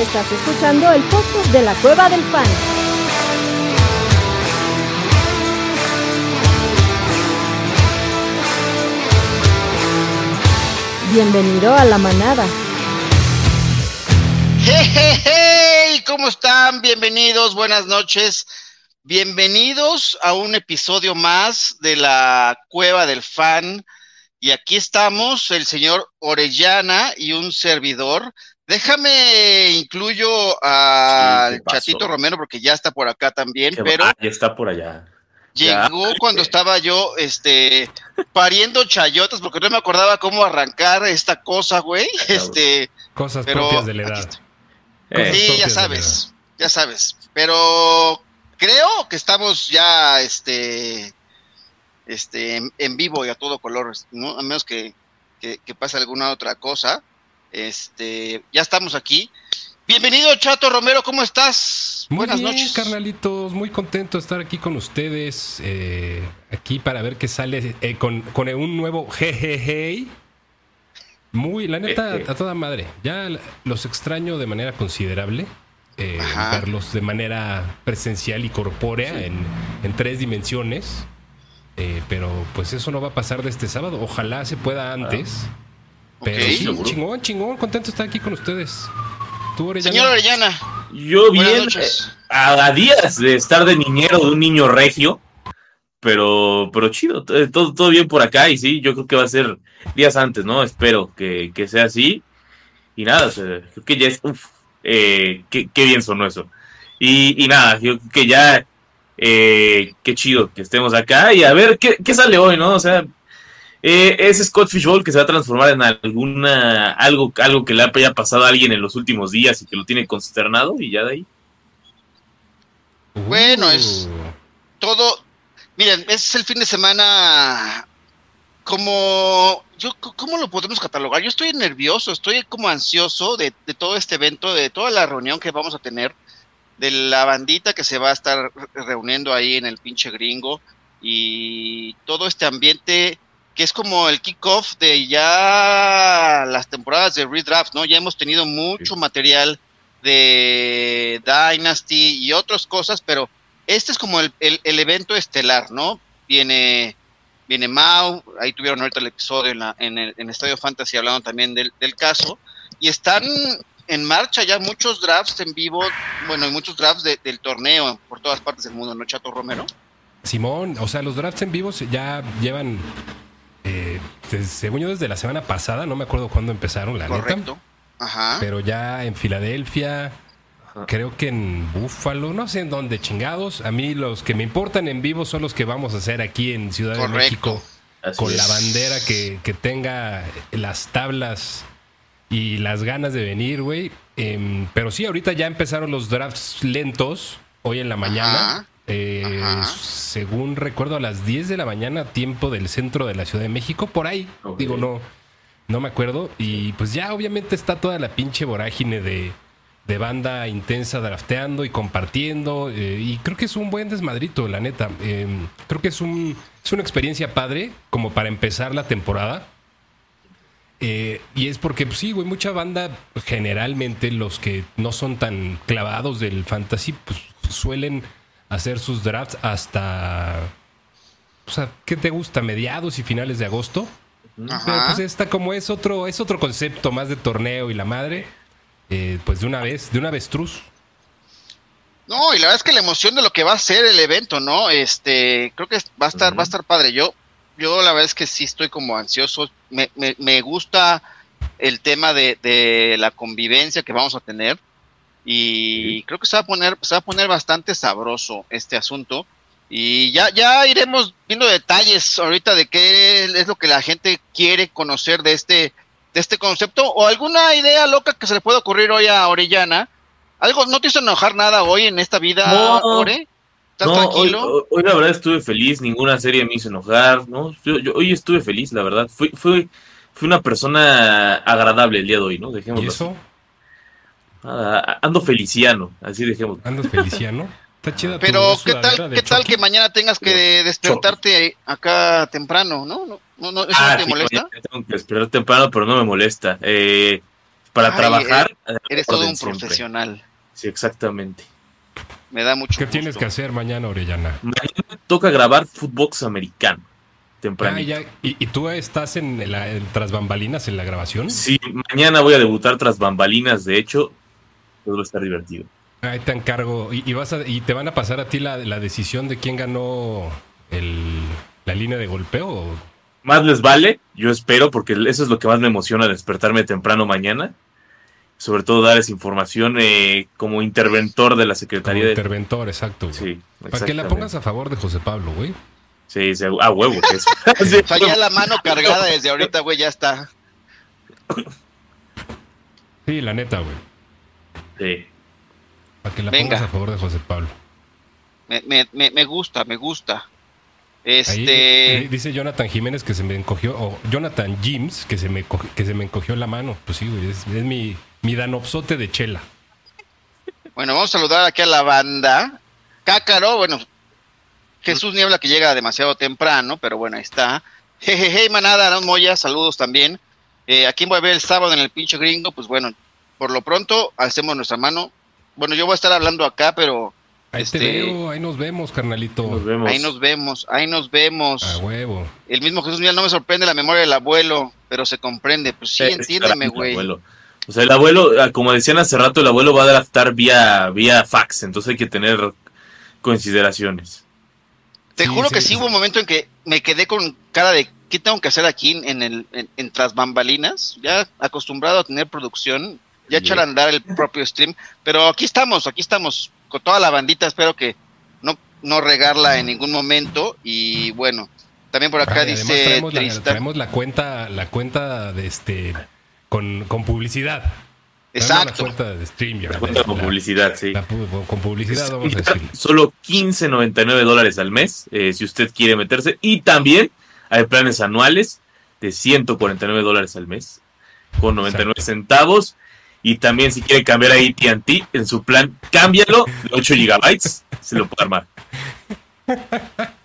Estás escuchando el podcast de la Cueva del Fan. Bienvenido a la manada. ¡Hey, hey, hey! ¿Cómo están? Bienvenidos, buenas noches. Bienvenidos a un episodio más de la Cueva del Fan. Y aquí estamos, el señor Orellana y un servidor. Déjame incluyo al ¿qué pasó? Chatito Romero porque ya está por acá también, pero ya está por allá. llegó Ya. cuando estaba yo este pariendo chayotas porque no me acordaba cómo arrancar esta cosa, güey. Este, Cosas Pero propias de la edad. Eh, sí, ya sabes, ya sabes. Pero creo que estamos ya este este en, en vivo y a todo color, ¿no? A menos que, que, que pase alguna otra cosa. Este, ya estamos aquí. Bienvenido, Chato Romero, ¿cómo estás? Muy Buenas bien, noches. carnalitos. Muy contento de estar aquí con ustedes. eh, aquí para ver qué sale eh, con, con un nuevo jejeje. Muy, la neta, Jeje. a toda madre. Ya los extraño de manera considerable. eh, verlos de manera presencial y corpórea en, en tres dimensiones. Eh, pero pues eso no va a pasar de este sábado. Ojalá se pueda antes. Pero Ok. sí, Seguro. chingón, chingón. Contento de estar aquí con ustedes. Tú, Orellana? Señor Orellana, Yo bien, eh, a, a días de estar de niñero de un niño regio, pero, pero chido, t- todo, todo bien por acá y sí, yo creo que va a ser días antes, ¿no? Espero que, que sea así. Y nada, o sea, creo que ya es, uf, eh, qué, qué bien sonó eso. Y, y nada, yo creo que ya, eh, qué chido que estemos acá y a ver qué, qué sale hoy, ¿no? O sea, eh, ese Scott Fishbowl que se va a transformar en alguna algo, algo que le haya pasado a alguien en los últimos días y que lo tiene consternado y ya de ahí. Bueno, es- Uh. todo, miren, es el fin de semana como yo cómo lo podemos catalogar yo estoy nervioso estoy como ansioso de, de todo este evento de toda la reunión que vamos a tener de la bandita que se va a estar re- reuniendo ahí en el pinche gringo y todo este ambiente que es como el kickoff de ya las temporadas de redraft no ya hemos tenido mucho material de Dynasty y otras cosas pero este es como el, el- el evento estelar, ¿no? Viene, viene Mau, ahí tuvieron ahorita el episodio en, la, en, el, en Estadio Fantasy hablando también del, del caso, y están en marcha ya muchos drafts en vivo, bueno, y muchos drafts de- del torneo por todas partes del mundo, ¿no, Chato Romero? Simón, o sea, los drafts en vivo ya llevan, eh, según yo, desde la semana pasada, no me acuerdo cuándo empezaron, la neta. Correcto. Ajá. Pero ya en Filadelfia, Ajá. creo que en Búfalo, no sé en dónde chingados. A mí los que me importan en vivo son los que vamos a hacer aquí en Ciudad de. México. Así Con es. la bandera que, que tenga las tablas y las ganas de venir, güey. Em, pero sí, ahorita ya empezaron los drafts lentos, hoy en la mañana. Ajá. Eh. Según recuerdo, a las 10 de la mañana, tiempo del centro de la Ciudad de México, por ahí. Digo, no, no me acuerdo. Y pues ya obviamente está toda la pinche vorágine de, de banda intensa drafteando y compartiendo. eh, y creo que es un buen desmadrito, la neta. Eh, creo que es, un, es una experiencia padre como para empezar la temporada. Eh, y es porque, pues, sí, güey, mucha banda, generalmente los que no son tan clavados del fantasy, pues suelen hacer sus drafts hasta. O sea, ¿qué te gusta? ¿Mediados y finales de agosto? Pero pues esta como es otro, es otro concepto más de torneo y la madre, eh, pues de una vez, de una avestruz. No, y la verdad es que la emoción de lo que va a ser el evento, ¿no? Este, creo que va a estar, va a estar padre. Yo, yo la verdad es que sí estoy como ansioso. Me, me, me gusta el tema de, de la convivencia que vamos a tener. Y creo que se va a poner, se va a poner bastante sabroso este asunto. Y ya, ya iremos viendo detalles ahorita de qué es lo que la gente quiere conocer de este, de este concepto, o alguna idea loca que se le pueda ocurrir hoy a Orellana. Algo, ¿no te hizo enojar nada hoy en esta vida, No. Ore? ¿Estás No, hoy, tranquilo? hoy- hoy la verdad estuve feliz, ninguna serie me hizo enojar, ¿no? Yo, yo hoy estuve feliz, la verdad. Fui, fui, fui una persona agradable el día de hoy, ¿no? Y Dejémoslo eso, Ah, ando feliciano, así dejemos. andas feliciano. Está chida tu Pero ¿qué sudadera tal, qué tal que mañana tengas que despertarte acá temprano, ¿no? ¿No, no, no- eso Ah, no te sí, molesta? tengo que esperar temprano, pero no me molesta. Eh, para Ay, trabajar. Eres todo un siempre. profesional. Sí, exactamente. Me da mucho ¿Qué gusto. tienes que hacer mañana, Orellana? Mañana toca grabar Footbox americano. Ah, Temprano. ya. ¿Y, y tú estás en, la, en tras bambalinas en la grabación? Sí, mañana voy a debutar tras bambalinas, de hecho. Todo va a estar divertido. Ahí te encargo. ¿Y, y vas a- y te van a pasar a ti la, la decisión de quién ganó el- la línea de golpeo? Más les vale, yo espero, porque eso es lo que más me emociona despertarme temprano mañana. Sobre todo dar esa información eh, como interventor de la Como Secretaría de... interventor, exacto. güey. Sí, Para que la pongas a favor de José Pablo, güey. Sí, sí, a huevo. que eso. Sí, O sea, ya la mano cargada desde ahorita, güey, ya está. Sí, la neta, güey. Sí. Para que la Venga. pongas a favor de José Pablo. Me, me, me, me gusta, me gusta. Ahí, Este. dice Jonathan Jiménez que se me encogió, o Jonathan Jims que se me, que se me encogió la mano. Pues sí, güey, es, es mi, mi danopsote de chela. Bueno, vamos a saludar aquí a la banda. Cácaro, bueno, Jesús Niebla que llega demasiado temprano, pero bueno, ahí está. Jejeje, manada, Aaron Moya, saludos también. Eh, ¿A quién voy a ver el sábado en el pinche gringo? Pues bueno, por lo pronto, hacemos nuestra mano. Bueno, yo voy a estar hablando acá, pero Ahí Este- te veo, ahí nos vemos, carnalito. Nos vemos. ahí nos vemos, ahí nos vemos. A huevo. El mismo Jesús Niebla no me sorprende la memoria del abuelo, pero se comprende. Pues sí, Eh, entiéndeme, el güey. O sea, el abuelo, ah, como decían hace rato, el abuelo va a draftar vía, vía fax, entonces hay que tener consideraciones. Te Sí, juro sí, que sí sí. hubo un momento en que me quedé con cara de ¿qué tengo que hacer aquí en el en, en tras bambalinas? Ya acostumbrado a tener producción, ya echar a andar el propio stream, pero aquí estamos, aquí estamos con toda la bandita, espero que no no regarla en ningún momento y bueno, también por acá Ay, dice traemos la, traemos la cuenta, la cuenta de este con, con publicidad. Exacto. La cuenta de StreamYard. La cuenta con La- publicidad, sí. la con publicidad, vamos a decir. Solo 15.99 dólares al mes, eh, si usted quiere meterse. Y también hay planes anuales de 149 dólares al mes, con 99 Exacto. centavos. Y también si quiere cambiar a AT&T en su plan, cámbialo de 8 gigabytes, se lo puede armar.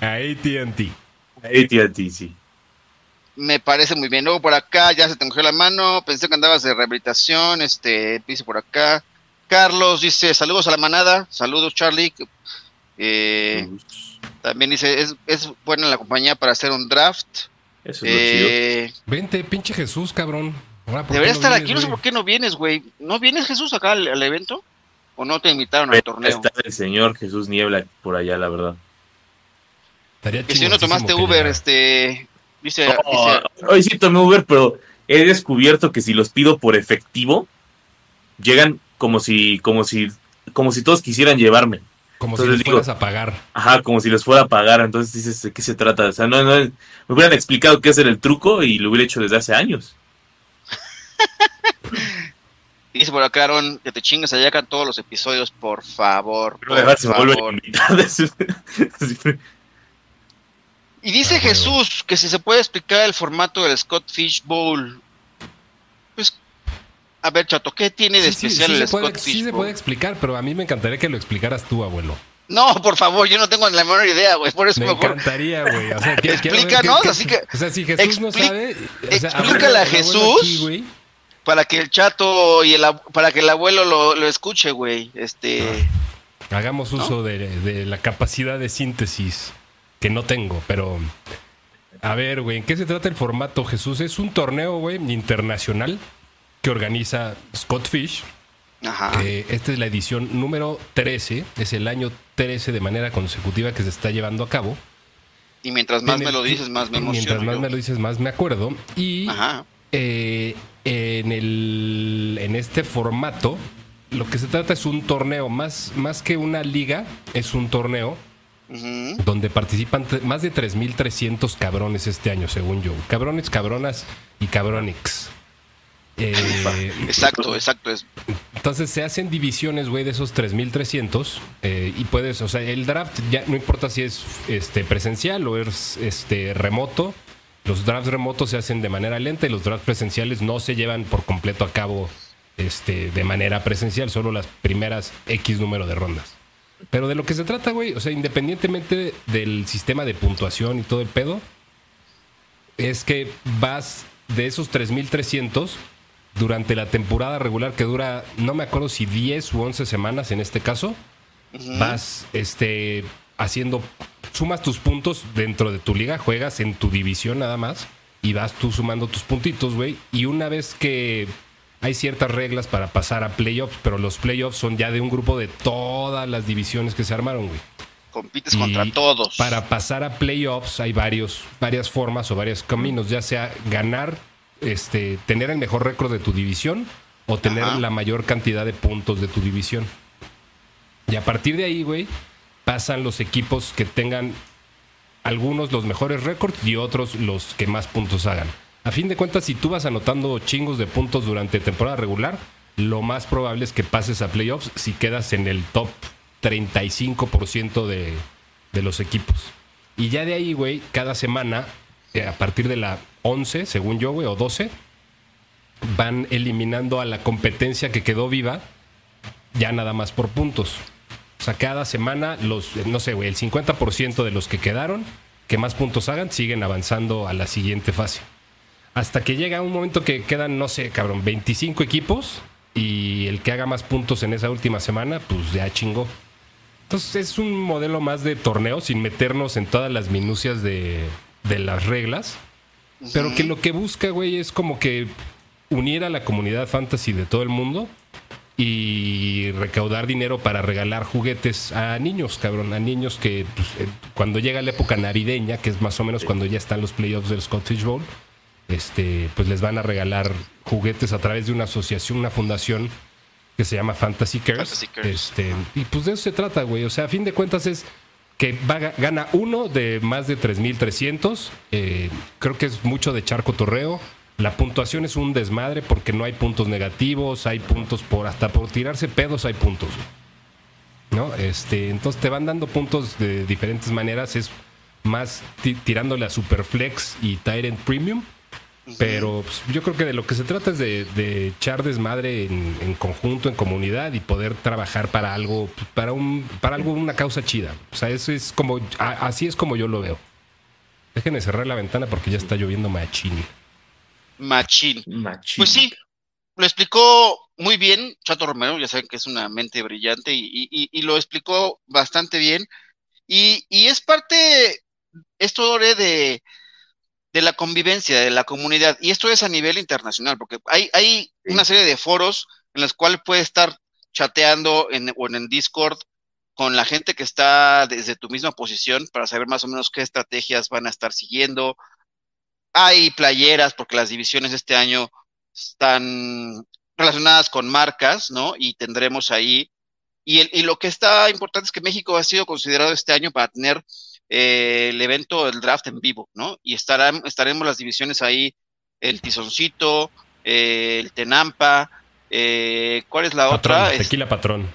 A AT&T. AT&T, sí. Me parece muy bien. Luego por acá ya se te cogió la mano. Pensé que andabas de rehabilitación. Este, dice por acá. Carlos dice: Saludos a la manada. Saludos, Charlie. Eh, también dice: es, es buena la compañía para hacer un draft. Eso es lo chido. Eh, Vente, pinche Jesús, cabrón. Ahora, ¿por qué debería no estar vienes, aquí. No sé por qué no vienes, güey. ¿No vienes, Jesús, acá al, al evento? ¿O no te invitaron al Pero torneo? Está el señor Jesús Niebla por allá, la verdad. Estaría Que si no tomaste Uber, este. Dice, Oh, dice- hoy sí tomé Uber, pero he descubierto que si los pido por efectivo, llegan como si, como si, como si todos quisieran llevarme. Como si entonces les digo- fueras a pagar. Ajá, como si les fuera a pagar. Entonces dices, ¿de qué se trata? O sea, no, no, me hubieran explicado qué es el truco y lo hubiera hecho desde hace años. dice por acá, Aaron, que te chingues allá acá todos los episodios, por favor. Pero por se. Y dice Ah. Jesús que si se puede explicar el formato del Scott Fish Bowl. Pues, a ver, Chato, ¿qué tiene de Sí, sí, especial sí el se puede, Scott sí Fish se Bowl? puede explicar, pero a mí me encantaría que lo explicaras tú, abuelo. No, por favor, yo no tengo la menor idea, güey. Por eso Me mejor. encantaría, güey. O sea, Explícanos, qué- qué- así que- O sea, si Jesús no sabe... o sea, explícale a Jesús. aquí. Para que el chato y el para que el abuelo lo, lo escuche, güey. Este. Hagamos uso de, de la capacidad de síntesis que no tengo, pero... A ver, güey, ¿en qué se trata el formato, Jesús? Es un torneo, güey, internacional que organiza Scott Fish. Ajá. Eh, esta es la edición número 13, es el año 13 de manera consecutiva que se está llevando a cabo. y mientras más me lo dices, más me emociono. Mientras más me lo dices, más me acuerdo. Y Ajá. eh, en, el, en este formato, lo que se trata es un torneo, más, más que una liga, es un torneo donde participan más de 3.300 cabrones este año, según yo. Cabrones, cabronas y cabronix. Eh, Exacto, exacto. Es, entonces se hacen divisiones, güey, de esos 3300 eh, y puedes, o sea, el draft ya no importa si es este presencial o es este remoto. Los drafts remotos se hacen de manera lenta y los drafts presenciales no se llevan por completo a cabo este de manera presencial, solo las primeras X número de rondas. Pero de lo que se trata, güey, o sea, independientemente del sistema de puntuación y todo el pedo, es que vas de esos 3.300, durante la temporada regular que dura, no me acuerdo si 10 u 11 semanas en este caso, vas este, haciendo, sumas tus puntos dentro de tu liga, juegas en tu división nada más y vas tú sumando tus puntitos, güey. Y una vez que hay ciertas reglas para pasar a playoffs, pero los playoffs son ya de un grupo de todas las divisiones que se armaron, güey. Compites Y contra todos. Para pasar a playoffs hay varios, varias formas o varios caminos, ya sea ganar, este, tener el mejor récord de tu división o tener Ajá. la mayor cantidad de puntos de tu división. Y a partir de ahí, güey, pasan los equipos que tengan algunos los mejores récords y otros los que más puntos hagan. A fin de cuentas, si tú vas anotando chingos de puntos durante temporada regular, lo más probable es que pases a playoffs si quedas en el top 35% de, de los equipos. Y ya de ahí, güey, cada semana, eh, a partir de la 11, según yo, güey, o 12, van eliminando a la competencia que quedó viva, ya nada más por puntos. O sea, cada semana, los, eh, no sé, güey, el 50% de los que quedaron, que más puntos hagan, siguen avanzando a la siguiente fase. Hasta que llega un momento que quedan, no sé, cabrón, 25 equipos y el que haga más puntos en esa última semana, pues ya chingó. Entonces es un modelo más de torneo sin meternos en todas las minucias de, de las reglas. Pero que lo que busca, güey, es como que unir a la comunidad fantasy de todo el mundo y recaudar dinero para regalar juguetes a niños, cabrón, a niños que pues, eh, cuando llega la época navideña, que es más o menos cuando ya están los playoffs del Scottish Bowl, este, pues les van a regalar juguetes a través de una asociación, una fundación que se llama Fantasy Cares. Fantasy Cares, Este, y pues de eso se trata, güey. O sea, a fin de cuentas es que va, gana uno de más de 3.300. Eh, creo que es mucho de charco torreo. La puntuación es un desmadre porque no hay puntos negativos, hay puntos por hasta por tirarse pedos hay puntos. ¿No? Este, entonces te van dando puntos de diferentes maneras, es más ti- tirándole a Superflex y Tyrant Premium. Pero pues, yo creo que de lo que se trata es de, de echar desmadre en, en conjunto, en comunidad y poder trabajar para algo, para un, para algo, una causa chida. O sea, eso es como, a- así es como yo lo veo. Déjenme cerrar la ventana porque ya está lloviendo machín. Machín. Machín. Pues sí, lo explicó muy bien Chato Romero, ya saben que es una mente brillante y, y- y- lo explicó bastante bien. Y, y es parte, esto de, de la convivencia, de la comunidad, y esto es a nivel internacional, porque hay, hay Sí. una serie de foros en los cuales puedes estar chateando en, o en el Discord con la gente que está desde tu misma posición para saber más o menos qué estrategias van a estar siguiendo. Hay playeras, porque las divisiones este año están relacionadas con marcas, ¿no? Y tendremos ahí. Y, el- y lo que está importante es que México ha sido considerado este año para tener eh, el evento del draft en vivo, ¿no? Y estarán, estaremos las divisiones ahí, el Tizoncito, eh, el Tenampa, eh, ¿cuál es la Patrón, otra? Es tequila patrón.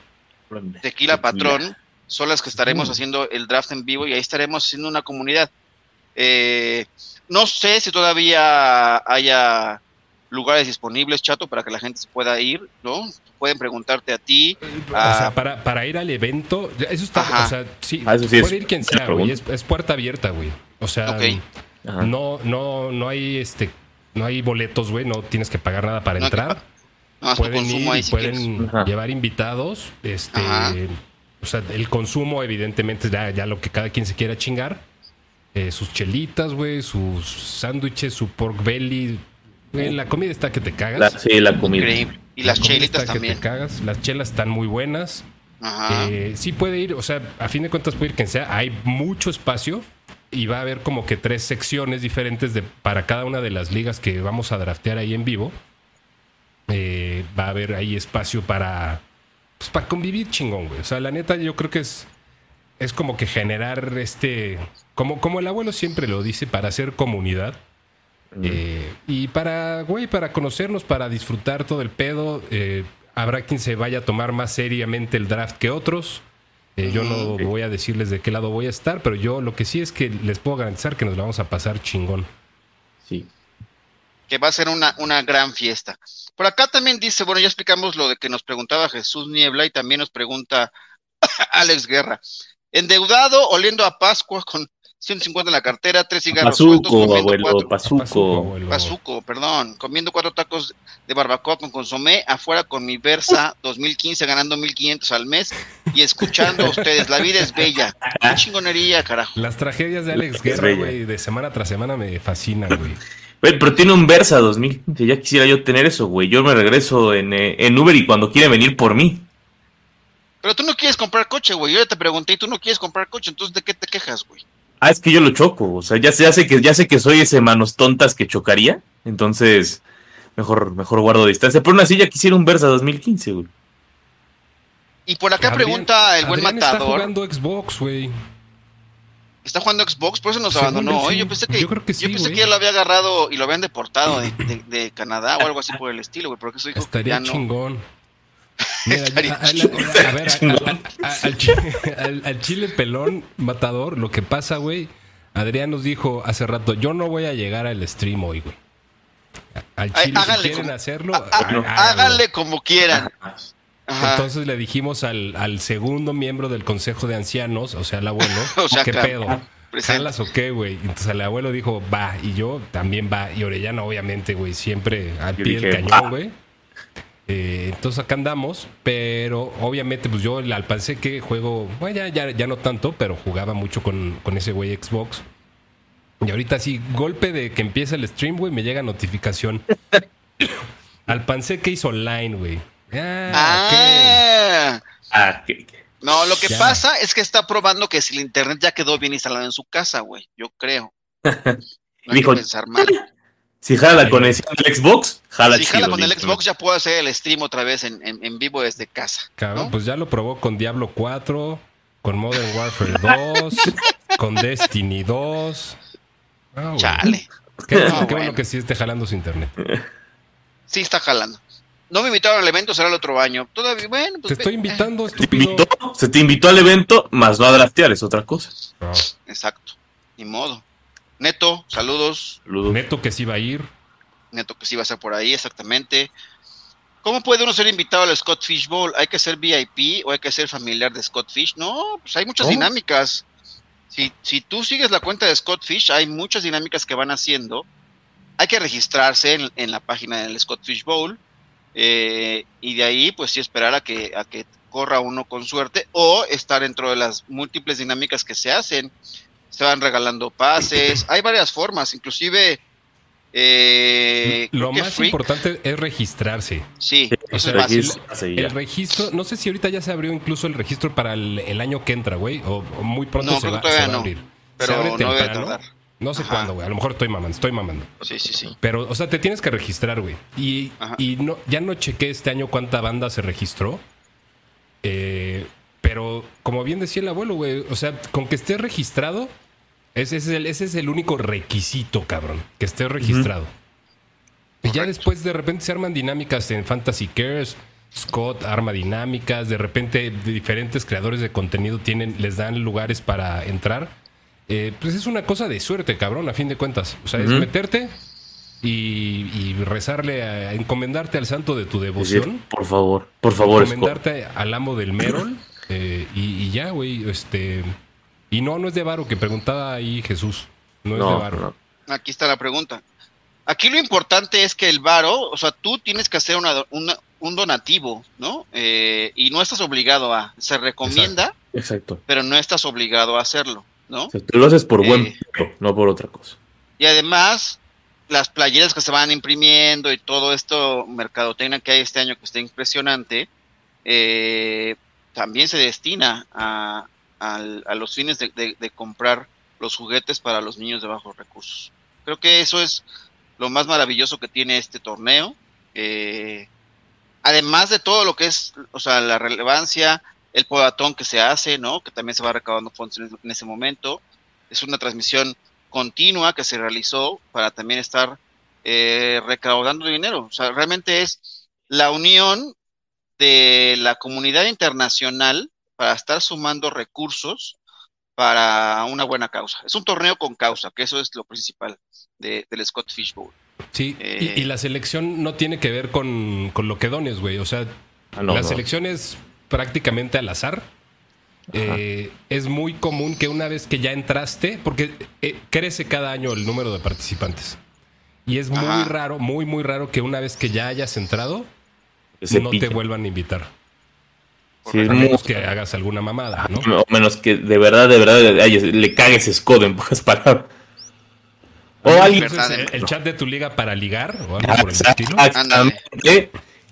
Tequila Patrón, son las que estaremos Mm. haciendo el draft en vivo y ahí estaremos haciendo una comunidad. Eh, no sé si todavía haya lugares disponibles, chato, para que la gente se pueda ir, ¿no? Pueden preguntarte a ti. O sea, para, para ir al evento, eso está, Ajá. o sea, sí, Ah, sí puede ir quien sea, güey, es, puerta abierta, güey. O sea, no, no, no hay este, no hay boletos, güey, no tienes que pagar nada para No hay que entrar. Nada más tu pueden consumo ir ahí y si pueden llevar invitados, este, Ajá. o sea, el consumo evidentemente es ya, ya lo que cada quien se quiera chingar. Eh, sus chelitas, güey, sus sándwiches, su pork belly. Güey, la comida está que te cagas. La, sí, la comida. Increíble. Y La las chelitas que también. te cagas. Las chelas están muy buenas. Ajá. Eh, sí puede ir, o sea, a fin de cuentas puede ir quien sea. Hay mucho espacio y va a haber como que tres secciones diferentes de, para cada una de las ligas que vamos a draftear ahí en vivo. Eh, va a haber ahí espacio para, pues, para convivir chingón, güey. O sea, la neta yo creo que es, es como que generar este, como, como el abuelo siempre lo dice, para hacer comunidad. Eh, y para, güey, para conocernos, para disfrutar todo el pedo, eh, habrá quien se vaya a tomar más seriamente el draft que otros. Eh, yo no voy a decirles de qué lado voy a estar, pero yo lo que sí es que les puedo garantizar que nos la vamos a pasar chingón. Sí. que va a ser una, una gran fiesta. Por acá también dice, bueno, ya explicamos lo de que nos preguntaba Jesús Niebla y también nos pregunta Alex Guerra. Endeudado, oliendo a Pascua con 150 en la cartera, tres cigarros Pazuco, abuelo, cuatro, Pazuco, Pazuco. abuelo. Pazuco, perdón, comiendo cuatro tacos de barbacoa con consomé, afuera con mi Versa 2015 ganando 1500 al mes y escuchando a ustedes. La vida es bella. Qué chingonería, carajo. Las tragedias de Alex Guerra, güey, de semana tras semana me fascinan, güey. Güey, pero tiene un Versa 2015. Ya quisiera yo tener eso, güey. Yo me regreso en, eh, en Uber y cuando quiere venir por mí. Pero tú no quieres comprar coche, güey. Yo ya te pregunté y tú no quieres comprar coche, entonces ¿de qué te quejas, güey? Ah, es que yo lo choco. O sea, ya, sé- ya sé que ya sé que soy ese manos tontas que chocaría. Entonces, mejor, mejor guardo distancia. Pero aún así ya quisiera un Versa 2015, güey. Y por acá Adrián- pregunta el buen Adrián está matador. jugando Xbox, güey. Está jugando Xbox, por eso nos Según abandonó hoy. sí. Yo pensé que, Yo creo que sí, pensé güey. que ya lo había agarrado y lo habían deportado de, de- de Canadá o algo así por el estilo, güey. Porque eso dijo que Estaría ya chingón. Al, chi- al- al chile pelón matador, lo que pasa, güey. Adrián nos dijo hace rato, yo no voy a llegar al stream hoy, güey. Al Ay, chile, si quieren como- hacerlo, háganle como quieran. Ajá. Entonces le dijimos al, al segundo miembro del consejo de ancianos, o sea, al abuelo, O sea, ¿qué pedo? ¿Jalas o qué, güey? Entonces el abuelo dijo, va, y yo también va, y Orellana, obviamente, güey, siempre al Yo pie del cañón, güey. Eh, entonces acá andamos, pero obviamente, pues yo al pensé que juego, bueno, ya, ya, ya no tanto, pero jugaba mucho con, con ese güey Xbox. Y ahorita sí, golpe de que empieza el stream, güey, me llega notificación. al pancé que hizo online, güey. Ah, ok. Ah, Ah, No, lo que Ya. pasa es que está probando que si el internet ya quedó bien instalado en su casa, güey. Yo creo. No hay Dijo- que pensar mal. Si jala la conexión del Xbox, jala Si jala con el. Xbox ya puedo hacer el stream otra vez en, en- en vivo desde casa. Cabrón, ¿no? pues ya lo probó con Diablo 4, con Modern Warfare 2, con Destiny 2. Ah. Chale. Qué, No, qué bueno bueno. que sí esté jalando su internet. Sí está jalando. No me invitaron al evento, será el otro año. Todavía, bueno, pues Te estoy invitando, Se te, invitó, se te invitó al evento, más no a draftear, es otra cosa. No, Exacto. Ni modo. Neto, saludos. Saludos. neto que sí va a ir. Neto que sí va a ser por ahí, exactamente. ¿Cómo puede uno ser invitado al Scott Fish Bowl? ¿Hay que ser VIP o hay que ser familiar de Scott Fish? No, pues hay muchas ¿Cómo? dinámicas. Si, si tú sigues la cuenta de Scott Fish, hay muchas dinámicas que van haciendo. Hay que registrarse en, en la página del Scott Fish Bowl. eh, y de ahí, pues sí, esperar a que, a que corra uno con suerte o estar dentro de las múltiples dinámicas que se hacen. Se van regalando pases. Hay varias formas, inclusive. eh, Lo más Freak- o es registrarse. Sí, O eso sea, es fácil. el- registro, no sé si ahorita ya se abrió incluso el registro para el, el año que entra, güey, o, o muy pronto No, se, va, se a abrir. pero se abre no temprano. No sé Ajá. cuándo, güey. A lo mejor estoy mamando, estoy mamando. Sí, sí, sí. Pero, o sea, te tienes que registrar, güey. Y, y no, ya no chequé este año cuánta banda se registró. Eh, pero, como bien decía el abuelo, güey, o sea, con que estés registrado, ese es el, ese es el único requisito, cabrón. Que estés registrado. Y ya después de repente se arman dinámicas en Fantasy Cares. Scott arma dinámicas, de repente diferentes creadores de contenido tienen, les dan lugares para entrar. Eh, pues es una cosa de suerte, cabrón, a fin de cuentas. O sea, es meterte y, y rezarle, a, encomendarte al santo de tu Decir, devoción, por favor, por favor, Scott. encomendarte al amo del Merol eh, y, y ya, güey. Este, y no, no es de varo, que preguntaba ahí Jesús. No es de varo. no. Aquí está la pregunta. Aquí lo importante es que el varo, o sea, tú tienes que hacer una, do- una- un donativo, ¿no? Eh, y no estás obligado a. Se recomienda, Exacto. pero no estás obligado a hacerlo, ¿no? O sea, tú lo haces por buen Eh. no por otra cosa. Y además, las playeras que se van imprimiendo y todo esto, mercadotecnia que hay este año que está impresionante, eh, también se destina a, al- a los fines de, de- de comprar los juguetes para los niños de bajos recursos. Creo que eso es lo más maravilloso que tiene este torneo. eh, además de todo lo que es, o sea, la relevancia, el podatón que se hace, ¿no? Que también se va recaudando fondos en, ese momento. Es una transmisión continua que se realizó para también estar eh, recaudando dinero. O sea, realmente es la unión de la comunidad internacional para estar sumando recursos para una buena causa. Es un torneo con causa, que eso es lo principal de- del Scott Fish Bowl. Sí, Eh. y, y la selección no tiene que ver con, con lo que dones, güey. O sea, Ah, no, la no. selección es prácticamente al azar. eh, es muy común que una vez que ya entraste, porque eh, crece cada año el número de participantes. Y es muy Ajá. raro, muy, muy raro que una vez que ya hayas entrado, no te vuelvan a invitar. Sí, A menos que hagas alguna mamada, ¿no? O menos que de verdad, de verdad, ay, le cagues escodo en pocas palabras. O alguien. El, el chat de tu liga para ligar o algo por el estilo. Exactamente.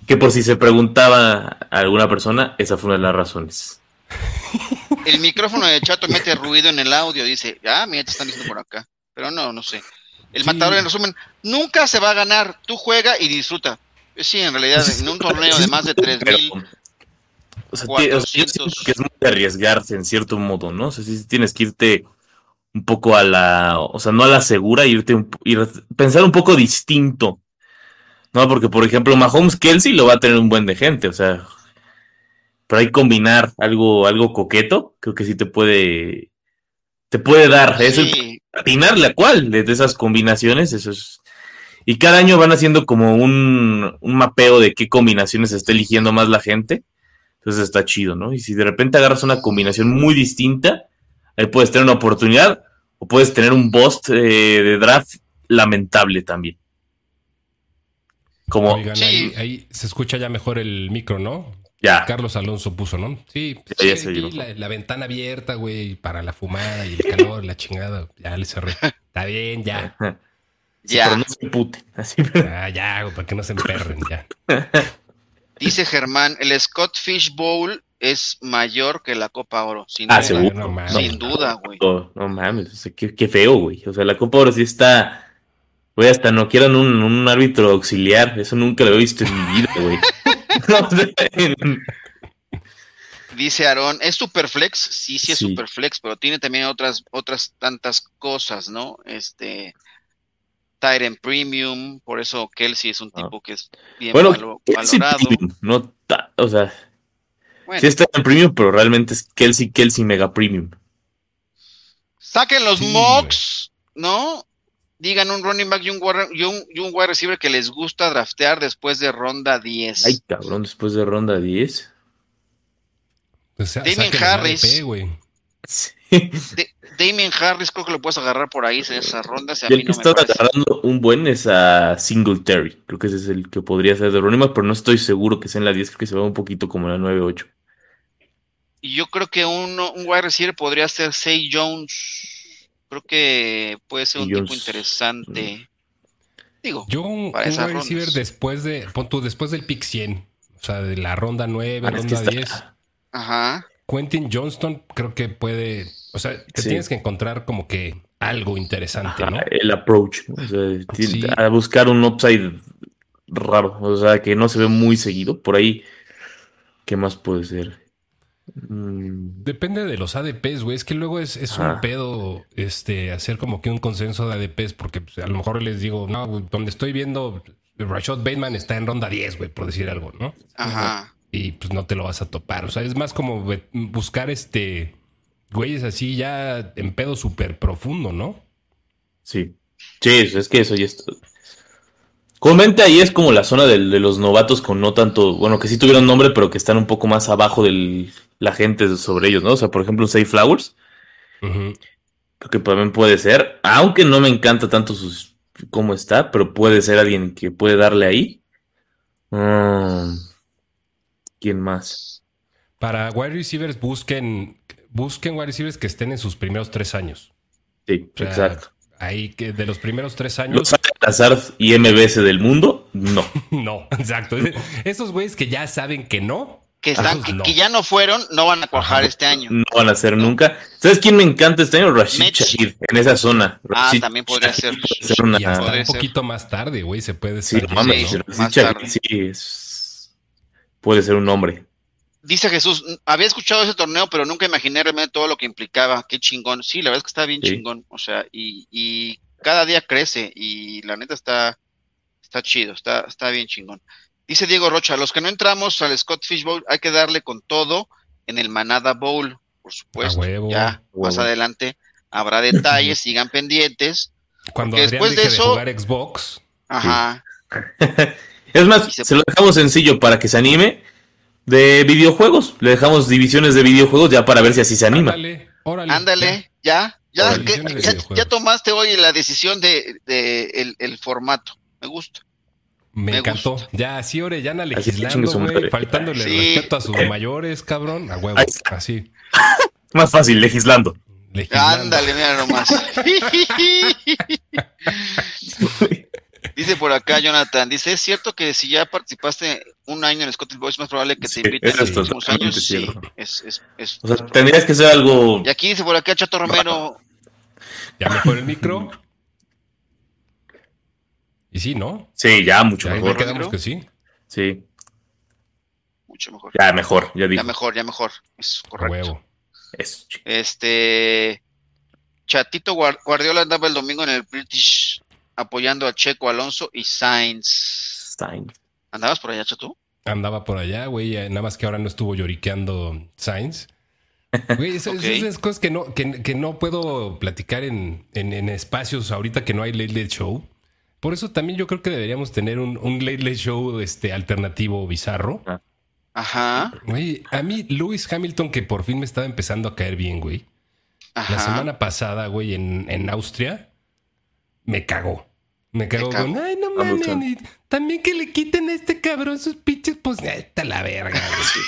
Que por si se preguntaba a alguna persona, esa fue una de las razones. El micrófono de Chato mete ruido en el audio, dice, ah, mira, te están diciendo por acá. Pero no, no sé. El Sí. matador, en resumen, nunca se va a ganar. Tú juega y disfruta. Sí, en realidad, en un torneo de más de 3000, O sea, o sea, yo 400. siento que es muy arriesgarse en cierto modo, ¿no? O sea, sí tienes que irte un poco a la, o sea, no a la segura, irte un- ir, pensar un poco distinto, ¿no? Porque, por ejemplo, Mahomes Kelsey lo va a tener un buen de gente, o sea, pero hay que combinar algo, algo coqueto, creo que sí te puede, te puede dar, es el sí, atinarle a cuál de de esas combinaciones, eso es. Y cada año van haciendo como un, un mapeo de qué combinaciones está eligiendo más la gente. Entonces está chido, ¿no? Y si de repente agarras una combinación muy distinta, ahí puedes tener una oportunidad o puedes tener un bust eh, de draft lamentable también. Como Oigan, Sí. ahí, ahí se escucha ya mejor el micro, ¿no? ya, Carlos Alonso puso, ¿no? Sí, Ya, sí, oyó. la, la ventana abierta, güey, para la fumada y el calor, la chingada. Ya le cerré. Está bien, ya. Sí, ya. pero no se puten. Así, pero- Ah, ya, güey, para que no se emperren, ya. Dice Germán, el Scott Fish Bowl es mayor que la Copa Oro, sin Ah, duda. seguro. No mames. Sin duda, güey. No, no mames, o sea, qué, qué feo, güey. O sea, la Copa ahora sí está. Güey, hasta no quieran un, un árbitro auxiliar. Eso nunca lo he visto en mi vida, güey. Dice Aarón, ¿es Superflex? Sí, sí es Sí. Superflex, pero tiene también otras, otras tantas cosas, ¿no? Este, Tyrant Premium, por eso Kelsey es un Ah. tipo que es bien bueno, valo- valorado. Premium, no ta- o sea, Bueno, sí está en Premium, pero realmente es Kelsey, Kelsey Mega Premium. saquen los Sí, mocks, ¿no? Digan un running back y un, wide- y un, y un wide receiver que les gusta draftear después de ronda 10. Ay, cabrón, después de ronda 10. O sea, Damien Harris. Güey. Sí. De- Damien Harris creo que lo puedes agarrar por ahí en esas rondas. y a Y mí el que no está parece. agarrando un buen es a Singletary. Creo que ese es el que podría ser de back, pero no estoy seguro que sea en la 10. Creo que se va un poquito como en la 9-8. Y yo creo que uno, un wide receiver podría ser Say Jones. Creo que puede ser un Say tipo Jones. interesante. Digo, Yo un, Para un esas wide receiver rondas. después de, pon tú, después del pick 100, o sea, de la ronda 9, Ah, es que ronda está- 10. ajá. Quentin Johnston creo que puede, o sea, te Sí. tienes que encontrar como que algo interesante, Ajá, ¿no? El approach, ¿no? O sea, Sí. a buscar un upside raro, o sea, que no se ve muy seguido. Por ahí, ¿qué más puede ser? Mm, Depende de los ADPs, güey. Es que luego es, es un pedo este, hacer como que un consenso de ADPs, porque pues, a lo mejor les digo, no, donde estoy viendo, Rashad Bateman está en ronda 10, güey, por decir algo, ¿no? Ajá. Y pues no te lo vas a topar. O sea, es más como buscar este güeyes así ya en pedo súper profundo, ¿no? sí, sí, es que eso ya está. Comúnmente ahí es como la zona de los novatos con no tanto, bueno, que sí tuvieron nombre, pero que están un poco más abajo de la gente sobre ellos, ¿no? O sea, por ejemplo, un Safe Flowers. Creo que también puede ser, aunque no me encanta tanto sus cómo está, pero puede ser alguien que puede darle ahí. Mm, ¿Quién más? Para wide receivers, busquen, busquen wide receivers que estén en sus primeros tres años. Sí, O sea, exacto. Ahí que de los primeros tres años. Los Lazard y MBS del mundo, no. No, exacto. Esos güeyes que ya saben que no. Que, están, que, no. que ya no fueron, no van a cuajar este año. No van a ser nunca. ¿Sabes quién me encanta este año? Rashid. Shahid, en esa zona. Ah, también podría ser. puede ser una- Y hasta podría un ser. poquito más tarde, güey, se puede Sí, estar no mames. Rashid tarde. sí es- puede ser un hombre. Dice Jesús, había escuchado ese torneo, pero nunca imaginé realmente todo lo que implicaba. Qué chingón. Sí, la verdad es que está bien Sí. chingón. O sea, y, y cada día crece y la neta está, está chido, está, está bien chingón. Dice Diego Rocha, los que no entramos al Scott Fish Bowl hay que darle con todo en el Manada Bowl, por supuesto. huevo, ya más adelante habrá detalles, sigan pendientes. Cuando después de, eso- jugar Xbox, Ajá. Es más, se- se lo dejamos sencillo para que se anime. De videojuegos. Le dejamos divisiones de videojuegos ya para ver si así se anima. Órale, órale. Ándale, ya, ya, Órale. que- ya, tomaste hoy la decisión de, de el, el formato. Me gusta. Me, Me encantó. gusta. Ya, así Orellana legislando, güey, faltándole Sí. respeto a sus mayores, cabrón. A huevo. Así. Más fácil, legislando. legislando. Ándale, mira nomás. dice por acá Jonathan, dice, ¿es cierto que si ya participaste un año en Scottish Boys es más probable que te Sí, inviten en los próximos años? Sí, es, es, es- O sea, tendrías que hacer algo. Y aquí dice por acá Chato Romero, Ya mejor el micro. Y sí, ¿no? Sí, ya, mucho Ya, mejor. quedamos que sí. Sí, mucho mejor. ya mejor, ya digo. Ya mejor, ya mejor. Es correcto. huevo. Eso, chico. Este Chatito Guar- Guardiola andaba el domingo en el British apoyando a Checo Alonso y Sainz. Stein. ¿Andabas por allá, Chato? Andaba por allá, güey. eh, Nada más que ahora no estuvo lloriqueando Sainz. Güey, esas, cosas que no, que, que no puedo platicar en, en- en espacios ahorita que no hay Late Late Show. Por eso también yo creo que deberíamos tener un, un Late Late Show este, alternativo bizarro. Ajá, Güey, a mí Lewis Hamilton, que por fin me estaba empezando a caer bien, güey. ajá. La semana pasada, güey, en, en Austria, me cagó. Me cagó con, ay, no Hamilton. mames, también que le quiten a este cabrón sus pinches, pues, está la verga, sí.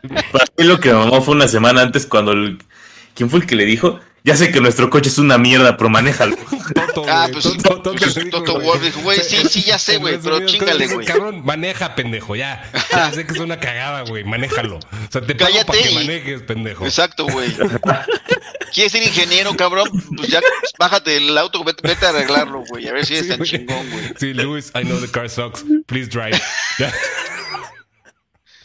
Para mí lo que me mamó fue una semana antes cuando el... ¿Quién fue el que le dijo? Ya sé que nuestro coche es una mierda, pero manéjalo. Toto, Ah, pues, Toto- Toto pues, Toto güey. Wolff dijo, güey, sí, sí, ya sé, güey, pero cuentas, güey. Cabrón, maneja, pendejo, ya. Ya sé que es una cagada, güey, manéjalo. O sea, te pago Cállate para que y- manejes, pendejo. Exacto, güey. ¿Quieres ser ingeniero, cabrón? Pues ya bájate del auto, vete, vete a arreglarlo, güey. A ver si eres Sí, tan chingón, güey. Sí, Lewis, I know the car sucks. Please drive.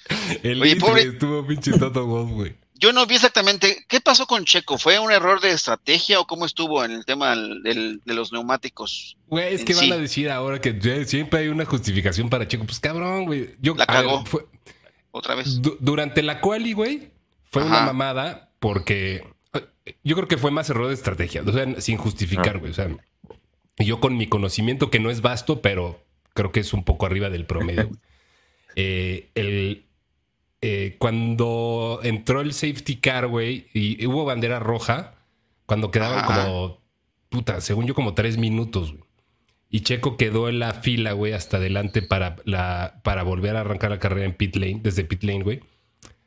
El Oye, pobre- estuvo pinche Toto Wolff, güey. Yo no vi exactamente qué pasó con Checo. ¿Fue un error de estrategia o cómo estuvo en el tema del- del- de los neumáticos? Güey, es que van sí. a decir ahora que ya siempre hay una justificación para Checo. Pues cabrón, güey. Yo, La ver, cagó. fue- Otra vez. du- durante la quali, güey, fue Ajá. una mamada porque eh, yo creo que fue más error de estrategia. O sea, sin justificar, Ah. güey. O sea, yo con mi conocimiento que no es vasto, pero creo que es un poco arriba del promedio. Eh, el, eh, cuando entró el safety car, güey, y hubo bandera roja, cuando quedaban Ajá. como, puta, según yo, como tres minutos, güey. Y Checo quedó en la fila, güey, hasta adelante para, la, para volver a arrancar la carrera en pit lane, desde pit lane, güey.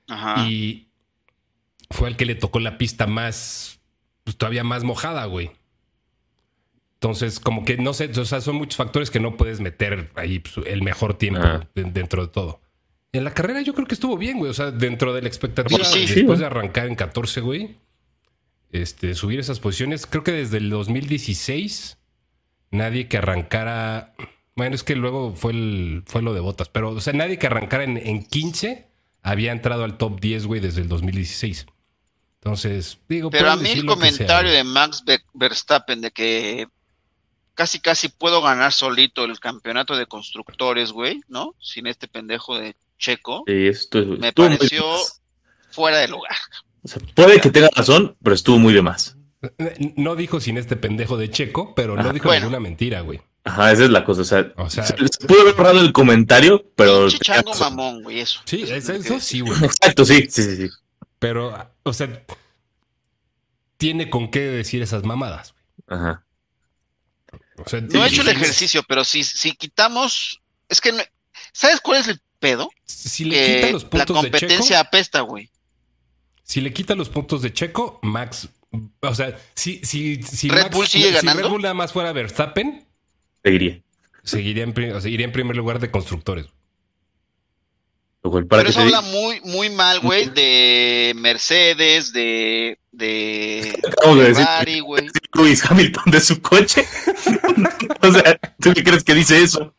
Ajá. Y fue al que le tocó la pista más, pues todavía más mojada, güey. Entonces, como que no sé, o sea, son muchos factores que no puedes meter ahí pues, el mejor tiempo Ajá. de- dentro de todo. En la carrera yo creo que estuvo bien, güey. O sea, dentro de la expectativa, Sí, sí. después Sí, de arrancar en 14, güey, este, subir esas posiciones. Creo que desde el 2016, nadie que arrancara. Bueno, es que luego fue, el, fue lo de botas, pero, o sea, nadie que arrancara en, en 15 había entrado al top 10, güey, desde el 2016. Entonces, digo, Pero a mí el sea, comentario de Max Ve- Verstappen de que casi casi puedo ganar solito el campeonato de constructores, güey, ¿no? Sin este pendejo de Checo, Sí, esto Me estuvo pareció- fuera de lugar. O sea, puede que tenga razón, pero estuvo muy de más. No dijo sin este pendejo de Checo, pero no Ajá. dijo Bueno. ninguna mentira, güey. Ajá, esa es la cosa. O sea, O sea- se, se pudo haber borrado el comentario, pero. Pinche chango mamón, güey, eso. Sí, Eso sí, güey. Exacto, sí, sí, sí. sí. Pero, o sea, tiene con qué decir esas mamadas. Ajá. O sea, No he hecho el ejercicio, pero si, si quitamos, es que, no- ¿sabes cuál es el pedo? Si le quita los la puntos de competencia Checo, apesta, güey. si le quita los puntos de Checo, Max, o sea, si, si, si Red Max- Bull sigue si ganando. Red Bull nada más fuera Verstappen, Seguiría. seguiría en, o sea, iría en primer lugar de constructores. Pero que eso habla muy, muy mal, güey, de Mercedes, de, de de Ferrari, güey. Lewis Hamilton de su coche. o sea, ¿tú qué crees que dice eso?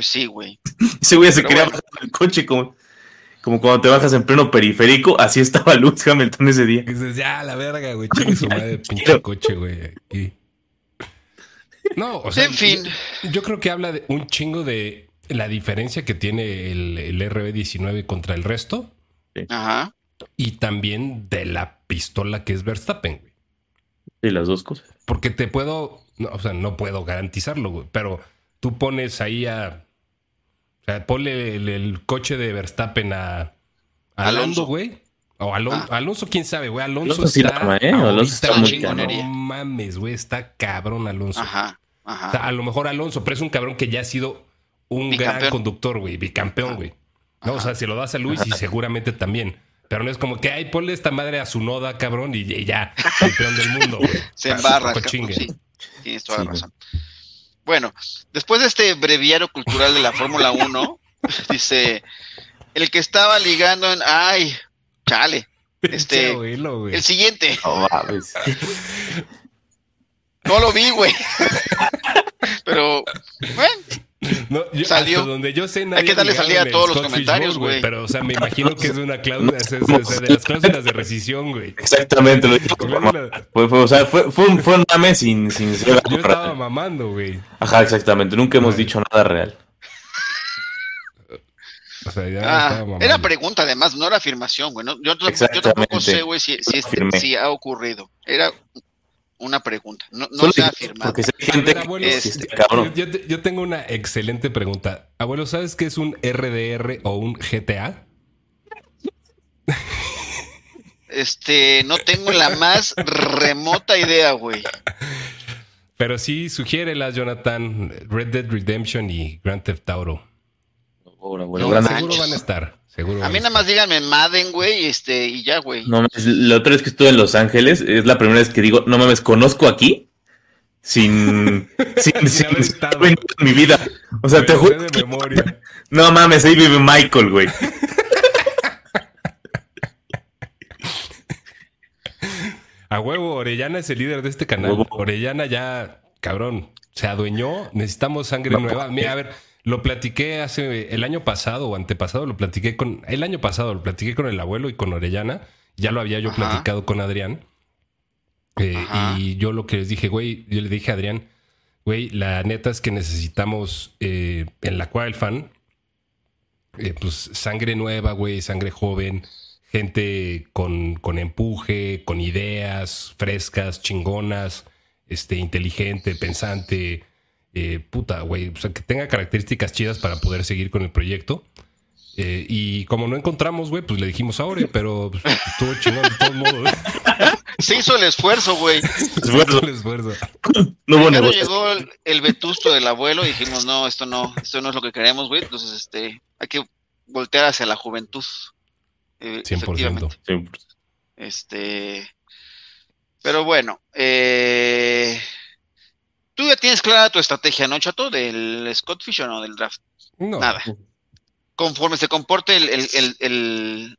Pues sí, güey. Ese güey se Pero quería bueno. bajar del coche como, como cuando te bajas en pleno periférico. Así estaba Lewis Hamilton ese día. Y dices, ya, la verga, güey, chingue su madre, pinche coche, güey. aquí". No, o sea, En fin. Yo, yo creo que habla de un chingo de la diferencia que tiene el, el RB19 contra el resto Ajá. y también de la pistola que es Verstappen, güey. Sí, las dos cosas. Porque te puedo, no, o sea, no puedo garantizarlo, güey, pero tú pones ahí a O sea, ponle el, el coche de Verstappen a, a Alonso. Güey. O Alon- Ah. Alonso, quién sabe, güey. Alonso, Alonso sí está. arma, ¿eh? Alonso está muy güey, chingonería. No mames, güey. Está cabrón Alonso. Ajá, O sea, ajá. a lo mejor Alonso, pero es un cabrón que ya ha sido un gran conductor, güey. Bicampeón, güey. No, o sea, se lo das a Luis y seguramente también. Pero no es como que, ay, ponle esta madre a su noda, cabrón, y, y ya, campeón del mundo, güey. Se Ah, embarra. Sí, tienes toda Sí, razón. Bueno, después de este breviario cultural de la Fórmula 1, dice, el que estaba ligando en, ay, chale, este, el siguiente, No mames. no lo vi, güey. Pero, bueno, No, yo- Salió. hasta donde yo sé, Hay nadie que darle salida a todos los comentarios, güey. Pero, o sea, me imagino que es una cláusula, o sea, de las cláusulas de rescisión, güey. Exactamente, lo dijo. Fue, fue, o sea, fue, fue, un, fue un mame sin, sin ser Yo estaba real. mamando, güey. Ajá, exactamente. Nunca hemos dicho nada real. O sea, ya ah, era pregunta además, no era afirmación, güey. no- yo, tampoco sé, güey, si, si, este- Afirmé. si ha ocurrido. Era una pregunta, no, no Solo se ha afirmado. Porque si hay A gente ver, abuelo, este cabrón. Yo, yo- yo tengo una excelente pregunta. Abuelo, ¿sabes qué es un RDR o un GTA? Este, no tengo la más remota idea, güey. Pero sí, sugiérelas, Jonathan. Red Dead Redemption y Grand Theft Auto. Ahora, bueno, No, seguro van a estar. Seguro A mí nada más díganme Madden, güey, este, y ya, güey. No mames, la otra vez que estuve en Los Ángeles, es la primera vez que digo, no mames, conozco aquí sin, sin, sin, en mi vida. O sea, te Me juro. de memoria. No mames, ahí vive Michael, güey. A huevo, Orellana es el líder de este canal. Orellana ya, cabrón, se adueñó. Necesitamos sangre No. nueva. Mira, a ver, lo platiqué hace el año pasado o antepasado, lo platiqué con. El año pasado lo platiqué con el abuelo y con Orellana. Ya lo había yo Ajá. platicado con Adrián. Eh, y yo lo que les dije, güey, yo le dije a Adrián, güey, la neta es que necesitamos eh, en la cual fan, eh, pues sangre nueva, güey, sangre joven, gente con, con empuje, con ideas frescas, chingonas, este, inteligente, pensante, eh, puta, güey, o sea, que tenga características chidas para poder seguir con el proyecto. Eh, y como no encontramos, güey, pues le dijimos ahora, pero pues, estuvo chingón de todos modos. Se hizo el esfuerzo, güey. Esfuerzo. el esfuerzo. No hubo llegó el, el vetusto del abuelo y dijimos, no, esto no, esto no es lo que queremos, güey. Entonces, este, hay que voltear hacia la juventud. Eh, 100%. efectivamente. Sí, Este, pero bueno, eh, tú ya tienes clara tu estrategia, ¿no, Chato? Del Scott Fish o no, del draft. No, Nada. Conforme se comporte el, el, el, el-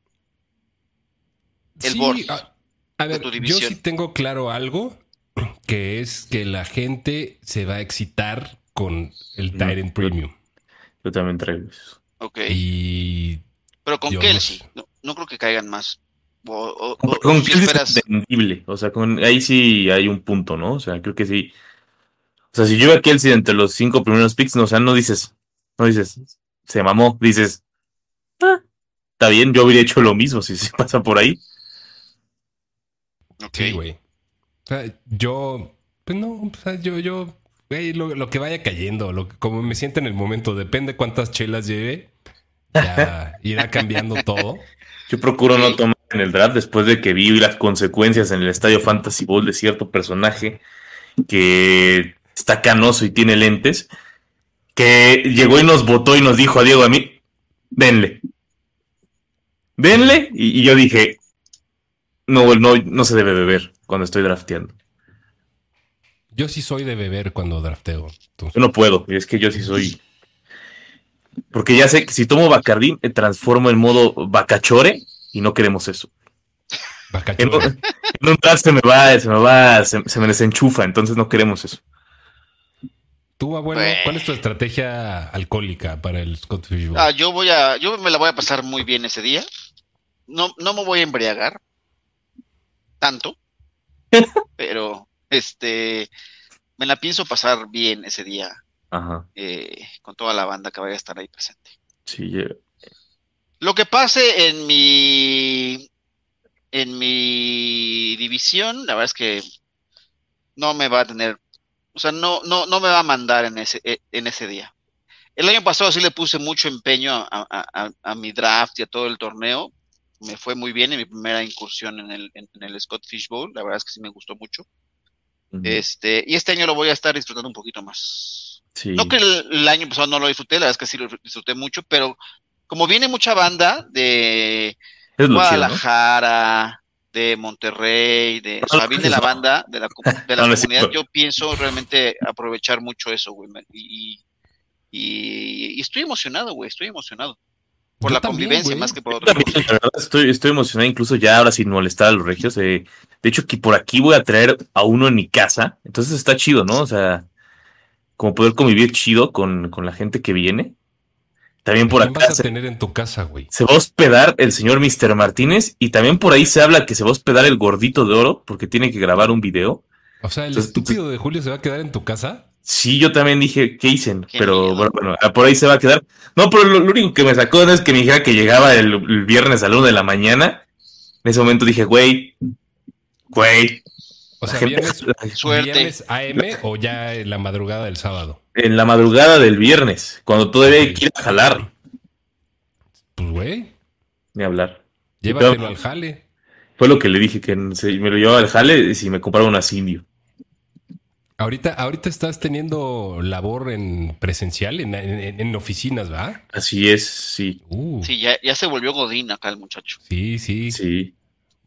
el Sí, board a, a ver, tu yo sí tengo claro algo, que es que la gente se va a excitar con el Tyrant Premium. Yo también traigo eso. ok. Y Pero con Kelsey, no, no creo que caigan más. O, o- o- Con o si Kelsey esperas- es entendible. O sea, con, ahí sí hay un punto, ¿no? O sea, creo que sí. O sea, si yo veo a Kelsey entre los cinco primeros picks, no, o sea, no dices, no dices, se mamó, dices, "Ah, está bien, yo hubiera hecho lo mismo si se pasa por ahí. Ok. sí, güey. O sea, yo, pues no, o sea, yo, yo, güey, lo, lo que vaya cayendo, lo, que- como me siento en el momento, depende cuántas chelas lleve, ya irá cambiando todo. Yo procuro no tomar en el draft después de que vi las consecuencias en el estadio Fantasy Bowl de cierto personaje que está canoso y tiene lentes, que llegó y nos votó y nos dijo a Diego a mí, denle. Denle. Y, y yo dije, no, no, no se debe beber cuando estoy drafteando. Yo sí soy de beber cuando drafteo. entonces- Yo no puedo, es que yo sí soy... Porque ya sé que si tomo Bacardí me transformo en modo Bacachore y no queremos eso. En Bacachore. en un draft se me va, se me va, se, se me desenchufa, entonces no queremos eso. Tú, abuelo, Güey. ¿cuál es tu estrategia alcohólica para el Scott Fishbowl? Ah, yo voy a, yo me la voy a pasar muy bien ese día. No, no me voy a embriagar tanto, pero este, me la pienso pasar bien ese día Ajá. eh, con toda la banda que vaya a estar ahí presente. Sí, Lo que pase en mi en mi división, la verdad es que no me va a tener, o sea, no, no, no me va a mandar en ese, eh, en ese día. El año pasado sí le puse mucho empeño a, a- a- a mi draft y a todo el torneo. Me fue muy bien en mi primera incursión en el, en, en el Scott Fish Bowl. La verdad es que sí me gustó mucho. Este, y este año lo voy a estar disfrutando un poquito más. Sí. No que el, el año pasado no lo disfruté, la verdad es que sí lo disfruté mucho, pero como viene mucha banda de. Guadalajara, de Monterrey, de, o sea, viene la banda de la, de la No, comunidad, yo pienso realmente aprovechar mucho eso, güey, y, y, y estoy emocionado, güey, estoy emocionado. Por Yo la también, convivencia güey. más que por otra cosa. la verdad, estoy, estoy emocionado, incluso ya ahora sin molestar a los regios. eh, de hecho, que por aquí voy a traer a uno en mi casa. Entonces está chido, ¿no? O sea, como poder convivir chido con, con la gente que viene. También por ¿Quién acá vas a se, tener en tu casa, güey? se va a hospedar el señor Mr. Martínez. Y también por ahí se habla que se va a hospedar el gordito de oro porque tiene que grabar un video. O sea, el Entonces- estúpido de Julio se va a quedar en tu casa. Sí, yo también dije, ¿qué dicen? Qué pero miedo. bueno, bueno, ah, por ahí se va a quedar. No, pero lo, lo único que me sacó es que me dijera que llegaba el, el viernes a la una de la mañana. En ese momento dije, güey, güey. O sea, viernes, Suerte. viernes AM o ya en la madrugada del sábado. en la madrugada del viernes, cuando todavía hay que ir a jalar, Pues, güey, ni hablar. llévatelo Pero- al jale. Fue lo que le dije, que se- me lo llevaba al jale si me compraba unas indio. Ahorita, ahorita estás teniendo labor en presencial, en, en- en oficinas, ¿va? Así es, sí, Uh, sí, Sí, ya, ya se volvió Godín acá el muchacho. sí. sí. sí.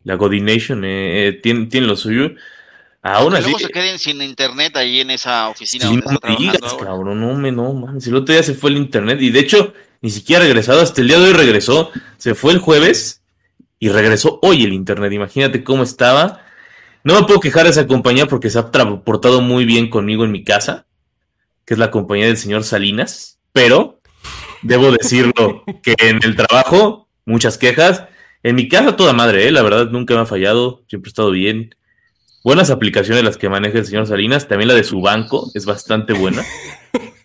La Godination eh, eh, tiene, tiene lo suyo. Aún así, luego se queden sin internet ahí en esa oficina Sí, donde no me digas, ahora. cabrón, no me, no mames. El otro día se fue el internet y de hecho ni siquiera ha regresado. Hasta el día de hoy regresó. Se fue el jueves y regresó hoy el internet. Imagínate cómo estaba. No me puedo quejar de esa compañía porque se ha portado muy bien conmigo en mi casa, que es la compañía del señor Salinas. Pero debo decirlo que en el trabajo, muchas quejas. En mi casa, toda madre, ¿eh? la verdad, nunca me ha fallado. Siempre he estado bien. Buenas aplicaciones las que maneja el señor Salinas. También la de su banco es bastante buena.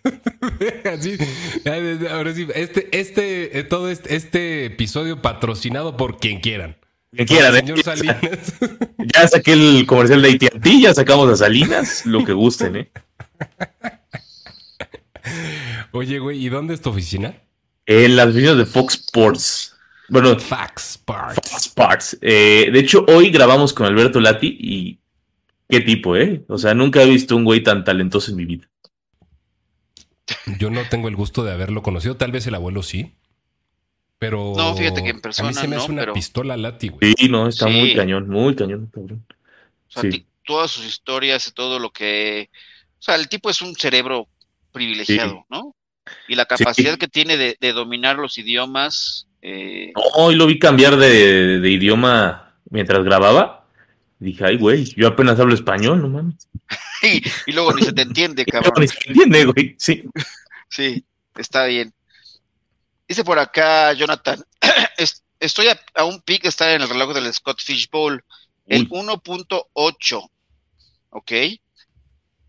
Ahora sí, este, este, eh, todo este, este episodio patrocinado por quien quieran. Quien quiera, Señor ¿eh? Salinas. Ya saqué el comercial de AT&T, ya sacamos a Salinas, lo que gusten, ¿eh? Oye, güey, ¿y dónde es tu oficina? En las oficinas de Fox Sports. Bueno, Fax Park. Fox Sports. Eh, de hecho, hoy grabamos con Alberto Lati y qué tipo, ¿eh? O sea, nunca he visto un güey tan talentoso en mi vida. Yo no tengo el gusto de haberlo conocido, tal vez el abuelo sí. Pero. No, fíjate que en A persona mí se me no, hace una pero- pistola lati, güey. Sí, no, está Sí. muy cañón, muy cañón, cabrón. O sea, Sí. todas sus historias y todo lo que... O sea, el tipo es un cerebro privilegiado, Sí. ¿no? Y la capacidad que tiene de, de dominar los idiomas... eh, Hoy lo vi cambiar de, de idioma mientras grababa. Dije, ay, güey, yo apenas hablo español, no mames. y, y luego ni se te entiende, No, cabrón. ni se entiende, güey, sí. Sí, está bien. Dice por acá Jonathan, es- estoy a, a un pick de estar en el reloj del Scott Fish Bowl, el Uy. 1.8, ¿ok?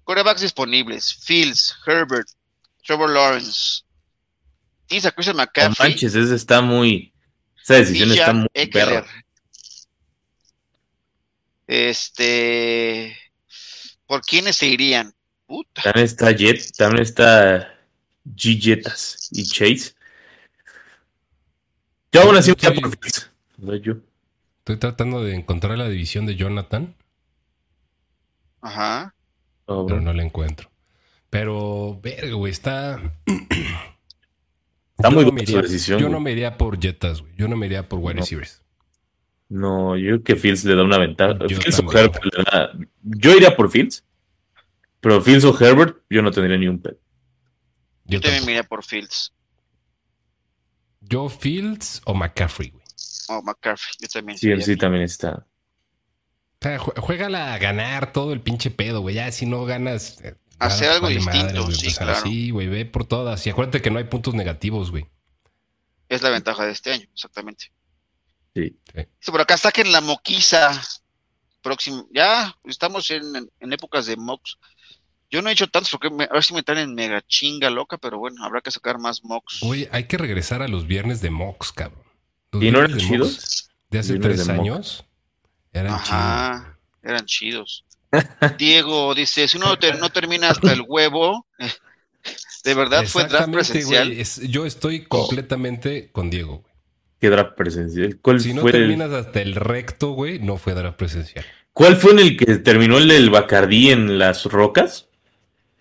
Corebacks disponibles, Fields, Herbert, Trevor Lawrence, tienes a Christian No McCaffrey, manches, ese está muy. Esa decisión está muy perra. Este, ¿por quiénes se irían? Puta. También está Jet, también está G Jetas y Chase. Yo aún así voy a Estoy- por yo. Estoy tratando de encontrar la división de Jonathan, Ajá. Oh, pero no la encuentro. Pero, verga, güey, está. Está Yo muy no buena decisión, Yo güey. no me iría por Jetas, güey. Yo no me iría por wide No. receivers. No, yo creo que Fields le da una ventaja. Yo Fields o. Herbert le da- Yo iría por Fields. Pero Fields o Herbert, yo no tendría ni un pet. Yo, Yo también iría por Fields Yo Fields o McCaffrey, güey. o McCaffrey. Yo también. Sí, sería sí también está. O sea, juégala a ganar todo el pinche pedo, güey. Ya si no ganas. eh, Hacer nada, algo vale distinto, sí, O sea, claro. Sí, güey, ve por todas. Y acuérdate que no hay puntos negativos, güey. Es la ventaja de este año, exactamente. Sí. Dice, por acá saquen la moquiza. Próximo. Ya estamos en, en épocas de mocks. Yo no he hecho tantos porque me- a ver si me están en mega chinga loca, pero bueno, habrá que sacar más mocks. Güey, hay que regresar a los viernes de Mox, cabrón. Los ¿Y no eran de Mox chidos? De hace tres de Mox. años. Eran Ajá, chidos. eran chidos. Diego dice, si uno te- no termina hasta el huevo, ¿De verdad fue draft presencial? güey. Es- yo estoy completamente con Diego, güey. ¿Qué draft presencial? ¿Cuál, Si no fue el, terminas hasta el recto, güey, no fue draft presencial. ¿Cuál fue en el que terminó el del Bacardí en las rocas?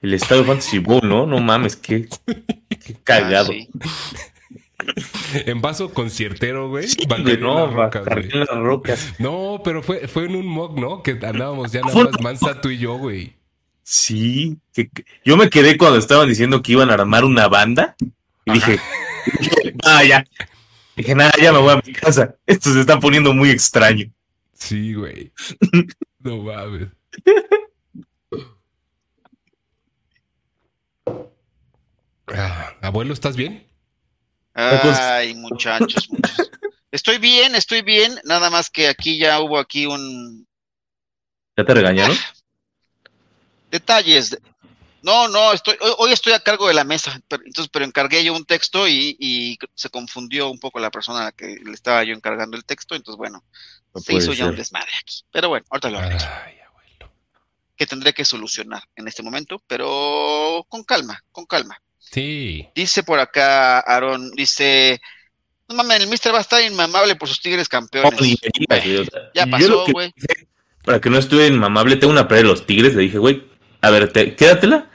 El Estadio Fantasy Bowl, ¿no? No mames, qué, qué cagado. Ah, sí. En vaso conciertero, güey. Sí, Bacardí güey, en no, las rocas, Bacardí güey. en las rocas. No, pero fue, fue en un mock, ¿no? Que andábamos ya nada más mansa tú y yo, güey. Sí, que- que- yo me quedé cuando estaban diciendo que iban a armar una banda y dije, ah, ya. Dije, nada, ya me voy a mi casa. Esto se está poniendo muy extraño. Sí, güey. No mames. Ah, abuelo, ¿estás bien? Ay, muchachos, muchachos. Estoy bien, estoy bien. Nada más que aquí ya hubo aquí un ¿Ya te regañaron? detalles. No, no, estoy hoy, hoy estoy a cargo de la mesa, pero, entonces, pero encargué yo un texto y, y se confundió un poco la persona a la que le estaba yo encargando el texto. Entonces, bueno, No se hizo ya un desmadre aquí. Pero bueno, ahorita lo arreglo. Que tendré que solucionar en este momento, pero con calma, con calma. Sí. Dice por acá Aaron, dice, no mames, el Mister va a estar inmamable por sus Tigres campeones. Ya yo pasó, güey. Para que no estuve inmamable, tengo una pelea de los tigres. Le dije, güey, a ver, te- quédatela,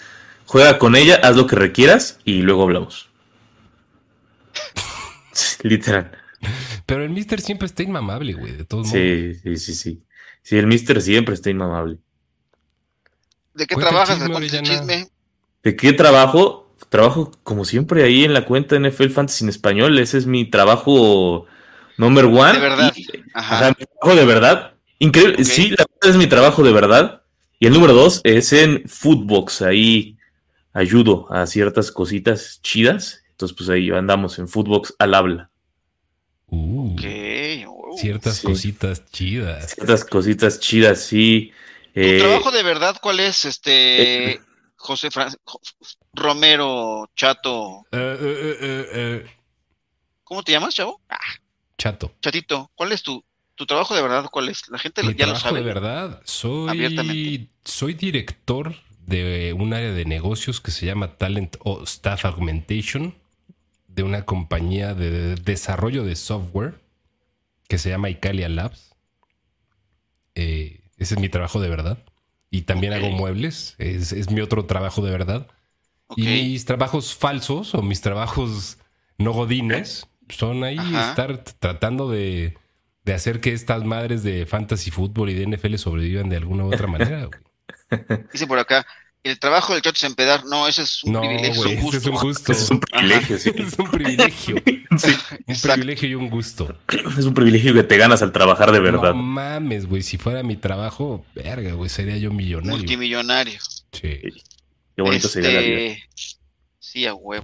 juega con ella, haz lo que requieras y luego hablamos. Literal. Pero el Mister siempre está inmamable, güey, de todos modos. Sí, sí, sí, sí. Sí, el mister siempre está inmamable. ¿De qué el trabajas? chisme, chisme. ¿De qué trabajo? Trabajo como siempre ahí en la cuenta NFL Fantasy en español. Ese es mi trabajo number one. De verdad. Y- Ajá. Ajá, mi trabajo de verdad. Increíble. Sí, la verdad es mi trabajo de verdad. Y el número dos es en Footbox. Ahí ayudo a ciertas cositas chidas. Entonces, pues ahí andamos en Footbox al habla. Uh, oh. Ciertas Sí. cositas chidas. Ciertas cositas chidas, sí. ¿Tu Eh, trabajo de verdad cuál es, este, José Fran- Romero Chato? Eh, eh, eh, eh, eh, ¿Cómo te llamas, chavo? Ah, chato. Chatito, ¿cuál es tu, tu trabajo de verdad? ¿Cuál es? La gente Mi ya lo sabe. de verdad, soy, soy director de un área de negocios que se llama Talent o Staff Augmentation de una compañía de desarrollo de software que se llama Icalia Labs. Eh, ese es mi trabajo de verdad. Y también hago muebles. Es, es mi otro trabajo de verdad. Y mis trabajos falsos o mis trabajos no godines son ahí Ajá. estar tratando de, de hacer que estas madres de fantasy fútbol y de NFL sobrevivan de alguna u otra manera. güey. Dice por acá, el trabajo del chato es empedar. No, ese es un No, privilegio, güey, es un ese es gusto. un gusto. ese es un privilegio, sí. es un privilegio. Sí, Un privilegio y un gusto. Es un privilegio que te ganas al trabajar de verdad. No mames, güey. Si fuera mi trabajo, verga, güey, sería yo millonario. Multimillonario. Sí. Qué bonito sería la vida. Este, Sí, a huevo.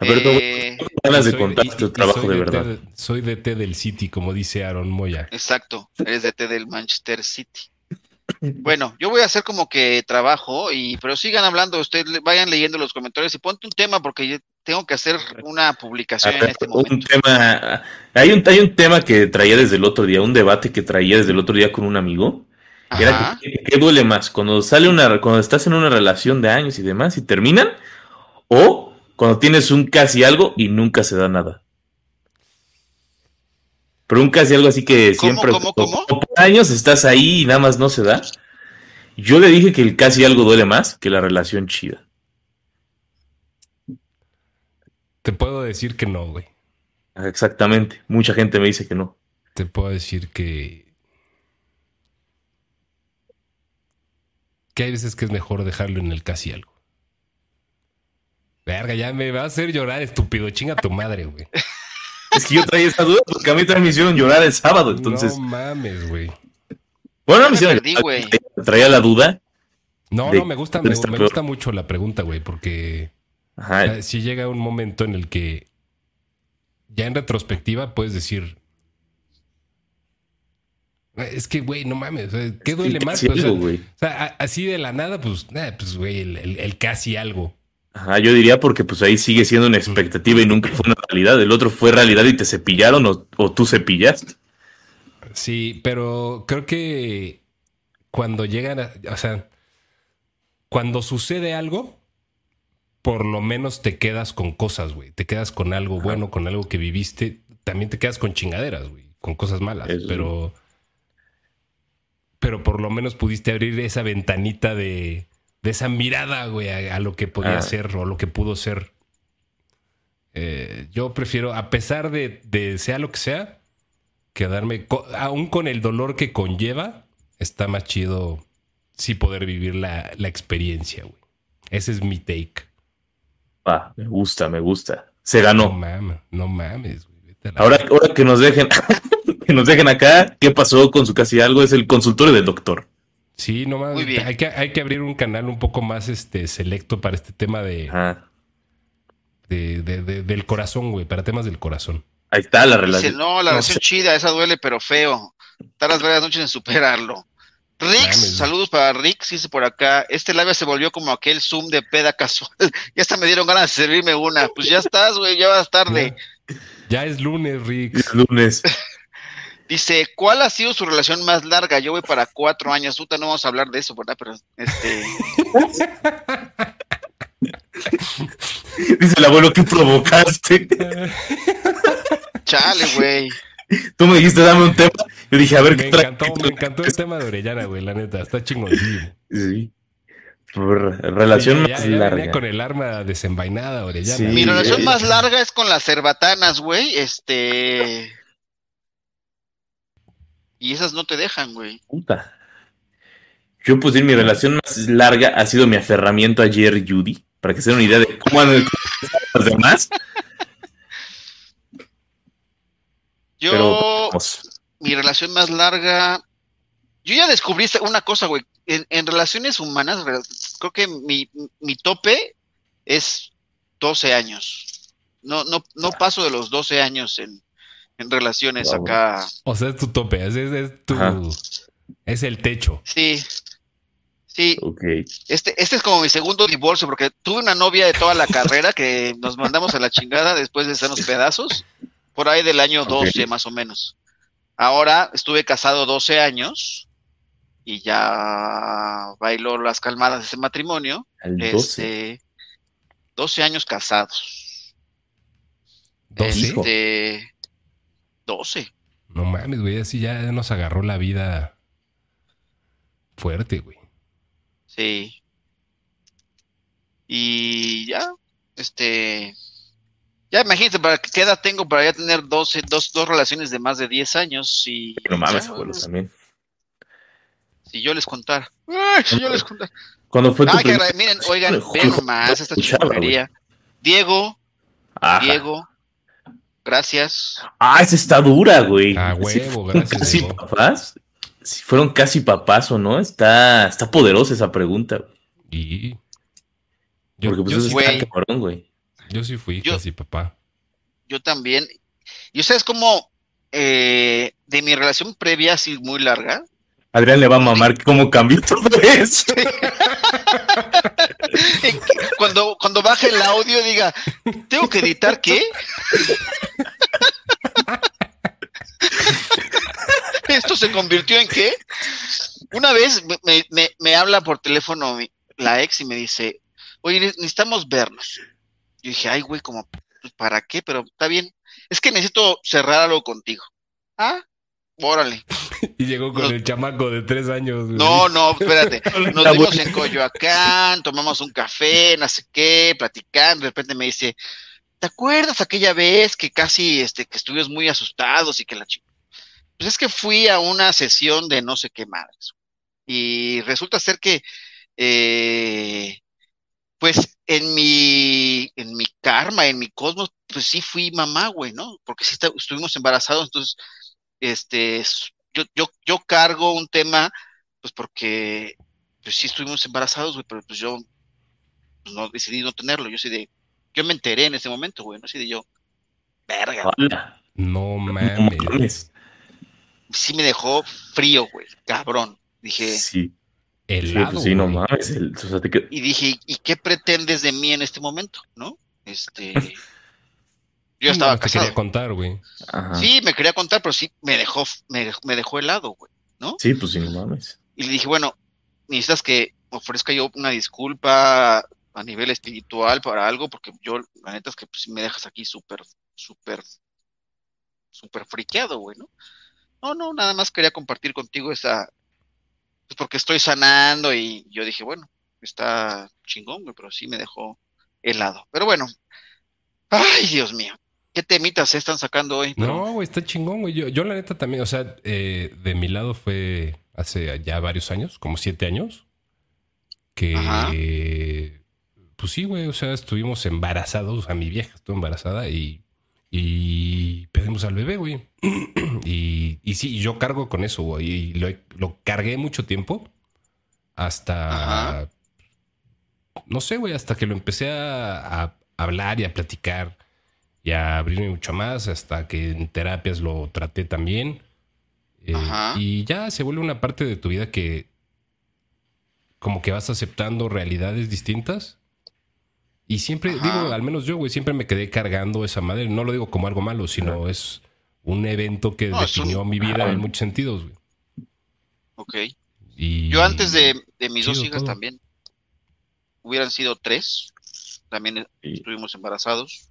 A ver, ¿cómo Eh, ganas de Soy- contar tu trabajo soy de T verdad? soy de T del City, como dice Aaron Moya. exacto, eres de T del Manchester City. Bueno, yo voy a hacer como que trabajo, y pero sigan hablando, ustedes vayan leyendo los comentarios y ponte un tema porque yo tengo que hacer una publicación en este un momento. tema, hay un, hay un tema que traía desde el otro día, un debate que traía desde el otro día con un amigo. que Era que, ¿qué duele más? Cuando sale una, cuando estás en una relación de años y demás y terminan, o cuando tienes un casi algo y nunca se da nada. Pero un casi algo así que ¿Cómo, siempre cómo, por- cómo? por años estás ahí y nada más no se da. Yo le dije que el casi algo duele más que la relación chida. Te puedo decir que no, güey. Exactamente. Mucha gente me dice que no. Te puedo decir que. Que hay veces que es mejor dejarlo en el casi algo. Verga, ya me va a hacer llorar, estúpido. Chinga tu madre, güey. Es que yo traía esa duda porque a mí también me hicieron llorar el sábado. Entonces, No mames, güey. bueno, me no me hicieron perdí, güey. Traía la duda. No, De- no, me gusta, me, gusta mucho la pregunta, güey, porque Ajá. si llega un momento en el que ya en retrospectiva puedes decir. "Eh, Es que, güey, no mames. ¿Qué duele más? Pues, o sea, o a- así de la nada, pues, eh, pues, güey, el, el- el casi algo. Ajá, yo diría porque pues ahí sigue siendo una expectativa y nunca fue una realidad. El otro fue realidad y te cepillaron o, o tú cepillaste. Sí, pero creo que cuando llegan a, o sea, cuando sucede algo, por lo menos te quedas con cosas, güey. Te quedas con algo bueno, con algo que viviste. También te quedas con chingaderas, güey. Con cosas malas. Eso. Pero. Pero por lo menos pudiste abrir esa ventanita de. De esa mirada, güey, a, a lo que podía Ah. ser o lo que pudo ser. Eh, yo prefiero, a pesar de, de sea lo que sea, quedarme, aún con el dolor que conlleva, está más chido sí poder vivir la, la experiencia, güey. Ese es mi take. Ah, me gusta, me gusta. Se No ganó. mames, no mames, güey. Ahora, ahora que nos dejen, que nos dejen acá, ¿qué pasó con su casi algo? Es el consultorio del doctor. Sí, no mames. Muy bien. Hay que, hay que abrir un canal un poco más este selecto para este tema de, Ajá. de- de- de- del corazón, güey, para temas del corazón. Ahí está la Dice, relación. no, la relación chida, esa duele, pero feo. Tardas varias noches en superarlo. Rix, saludos para Rix, dice por acá. Este live se volvió como aquel Zoom de peda casual. ya hasta me dieron ganas de servirme una. Pues ya estás, güey, ya vas tarde. Ya es lunes, Rick. Es lunes. Dice, ¿cuál ha sido su relación más larga? Yo voy para cuatro años. Puta, no vamos a hablar de eso, ¿verdad? Pero, este, Dice el abuelo que provocaste. chale, güey. Tú me dijiste, dame un tema. Yo dije, a ver Me qué trae. encantó, me encantó el tema de Orellana, güey, la neta. Está chingoncísimo. Sí. Por relación ya, más ya venía larga. con el arma desenvainada, Orellana. Sí. Mi relación eh. más larga es con las cerbatanas, güey. Este. Y esas no te dejan, güey. Puta. Yo, pues, mi relación más larga ha sido mi aferramiento a Jerry Judy. Para que se den una idea de cómo han los demás. Yo, Pero, mi relación más larga. Yo ya descubrí una cosa, güey. En, en relaciones humanas, re- creo que mi, mi tope es 12 años. No, no, no paso de los 12 años en, en relaciones Wow. acá. O sea, es tu tope, es, es- es tu. Ajá. Es el techo. Sí. Sí, Ok. Este, este es como mi segundo divorcio, porque tuve una novia de toda la carrera que nos mandamos a la chingada después de hacernos pedazos, por ahí del año Ok. 12 más o menos. Ahora estuve casado 12 años y ya bailó las calmadas de ese matrimonio. Al 12. Este, 12 años casados. Este, 12. No mames, güey. Así ya nos agarró la vida fuerte, güey. Sí. Y ya, este, ya imagínate, ¿para qué edad tengo para ya tener 12, dos, dos relaciones de más de 10 años? Y No mames, ya, abuelo, también. si yo les contara. Ay, si yo les contara. ¿Cuándo fue tu que primer- miren, oigan, hijo, nomás esta chingonería. Diego, Ajá. Diego, gracias. Ah, esa está dura, güey. Ah, huevo, fueron gracias, Casi Diego. papás. Si fueron casi papás o no, está, está poderosa esa pregunta. güey. Y. Yo, Porque pues yo eso sí, Güey. está cabrón, güey. yo sí fui Yo- casi papá. Yo también. Y ustedes como eh, de mi relación previa, así muy larga, Adrián le va a mamar cómo cambió todo eso. cuando, cuando baje el audio diga, ¿tengo que editar qué? ¿Esto se convirtió en qué? Una vez me, me- habla por teléfono la ex y me dice, oye, necesitamos vernos. Yo dije, ay, güey, como, pues, ¿para qué? Pero está bien. Es que necesito cerrar algo contigo. Ah, órale. Y llegó con el chamaco de tres años. güey. No, no, espérate. Nos vimos en Coyoacán, tomamos un café, no sé qué, platicando. De repente me dice, ¿te acuerdas aquella vez que casi, este, que estuvimos muy asustados y que la chica? Pues es que fui a una sesión de no sé qué madres. Y resulta ser que, eh, pues en mi, en mi karma, en mi cosmos, pues sí fui mamá, güey, ¿no? Porque sí está- estuvimos embarazados, entonces, este, yo, yo, yo cargo un tema pues porque pues sí estuvimos embarazados, güey, pero pues yo pues, no decidí no tenerlo. Yo sí de, yo me enteré en ese momento, güey, no así de yo, verga, Hola. No mames. sí me dejó frío, güey, cabrón. Dije, Sí, sí, Helado. pues sí, no mames. El- o sea, te qued- y dije, ¿y qué pretendes de mí en este momento? ¿No? Este, yo No, estaba te quería casado. contar, güey. Sí, me quería contar, pero sí me dejó, me, dejó- me dejó helado, güey. Sí, pues sí, no mames. Y le dije, bueno, necesitas que ofrezca yo una disculpa a, a nivel espiritual para algo, porque yo, la neta es que pues, me dejas aquí súper, súper, súper friqueado, güey, ¿no? No, no, nada más quería compartir contigo esa, pues porque estoy sanando y yo dije, bueno, está chingón, güey, pero sí me dejó helado. Pero bueno, ay, Dios mío, ¿qué temitas se están sacando hoy? No, güey, está chingón, güey. Yo, yo la neta también, o sea, eh, de mi lado fue hace ya varios años, como siete años, que, Ajá. pues sí, güey, o sea, estuvimos embarazados, o sea, mi vieja estuvo embarazada y, y pedimos al bebé, güey. y, y sí, yo cargo con eso, güey, y lo, lo cargué mucho tiempo hasta, Ajá. no sé, güey, hasta que lo empecé a, a hablar y a platicar y a abrirme mucho más, hasta que en terapias lo traté también. Eh, Ajá. y ya se vuelve una parte de tu vida que como que vas aceptando realidades distintas. Y siempre, Ajá. digo, al menos yo, güey, siempre me quedé cargando esa madre. No lo digo como algo malo, sino es un evento que No, es un- definió mi vida en muchos sentidos, güey. Ok. Y Yo antes de, de mis dos hijas todo. también, hubieran sido tres, también Sí. estuvimos embarazados,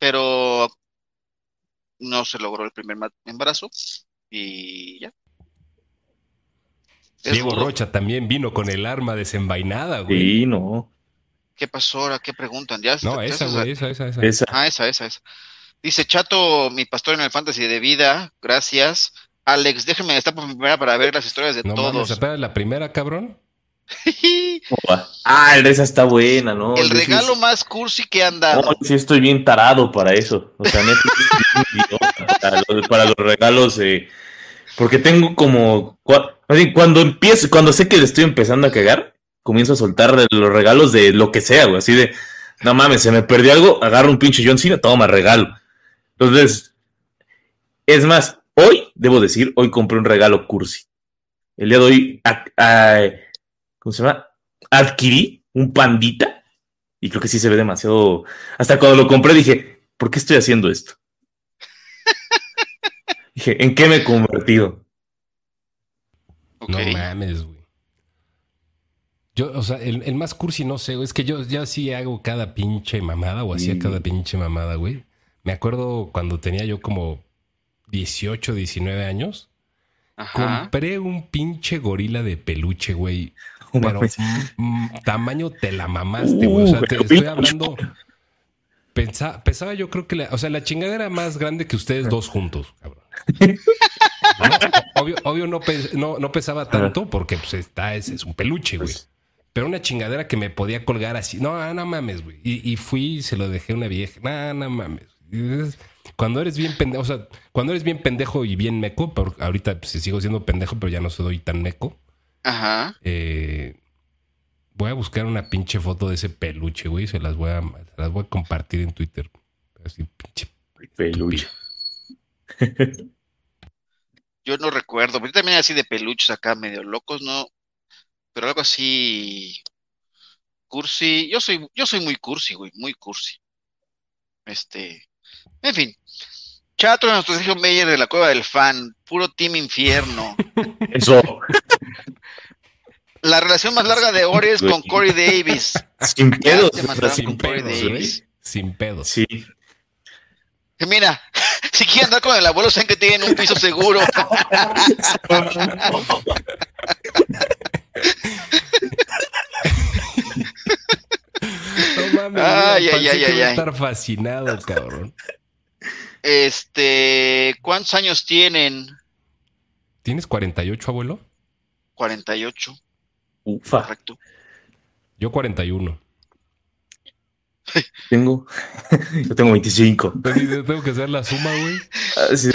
pero no se logró el primer embarazo y ya. Es Diego rudo. Rocha también vino con el arma desenvainada, güey. Sí, no. ¿Qué pasó ahora? ¿Qué preguntan? ¿Ya No, esa, güey, esa, esa, esa. Esa. Ah, esa, esa, esa. Dice Chato, mi pastor en el fantasy de vida, gracias. Alex, déjeme estar por primera para ver las historias de No mames, todos. apenas la primera, cabrón. Ah, esa está buena, ¿no? el Yo sí- regalo más cursi que han dado. No, sí estoy bien tarado para eso. O sea, neta, estoy bien idiota para, los, para los regalos. eh, porque tengo como. Cuando empiezo, cuando sé que le estoy empezando a cagar, comienzo a soltar los regalos de lo que sea, güey. Así de, no mames, se me perdió algo, agarro un pinche John Cena, toma, regalo. Entonces, es más, hoy, debo decir, hoy compré un regalo cursi. El día de hoy, a- a- ¿cómo se llama? Adquirí un pandita y creo que sí se ve demasiado. Hasta cuando lo compré dije, ¿por qué estoy haciendo esto? dije, ¿en qué me he convertido? No mames, güey. Yo, o sea, el, el más cursi no sé, güey. Es que yo ya sí hago cada pinche mamada o hacía Mm. cada pinche mamada, güey. Me acuerdo cuando tenía yo como 18, 19 años. Ajá. Compré un pinche gorila de peluche, güey. Pero mm, tamaño te la mamaste, güey. O sea, te estoy hablando. Pensa- pensaba yo creo que la, o sea, la chingadera más grande que ustedes dos juntos, cabrón. Obvio, obvio no, pe- no, no pesaba tanto porque pues está, es, es un peluche, güey. Pues- Pero una chingadera que me podía colgar así. No, no mames, güey. Y, y fui y se lo dejé a una vieja. No, no mames. Cuando eres bien pendejo, o sea, cuando eres bien pendejo y bien meco, ahorita pues, sigo siendo pendejo, pero ya no soy tan meco. Ajá. Eh, voy a buscar una pinche foto de ese peluche, güey. Se las voy a, se las voy a compartir en Twitter. Así, pinche. Peluche. Yo no recuerdo, pero yo también así de peluches acá medio locos, ¿no? Pero algo así cursi. Yo soy, yo soy muy cursi, güey, muy cursi. Este, en fin. Chato, nuestro Sergio Meyer de la Cueva del Fan, puro team infierno. Eso. La relación más larga de Ori es con. Corey Davis. Sin pedos. Sin con pedos. Davis. Sin pedos. Sí. Mira, si quieren andar con el abuelo, saben que tienen un piso seguro. No mames, Ay, ay, ay, ay, ay. estar fascinado, cabrón. Este, ¿cuántos años tienen? ¿Tienes 48, abuelo? 48, Ufa. correcto. Yo 41. Tengo. Yo tengo 25. Pues sí, tengo que hacer la suma, güey. Ah, sí,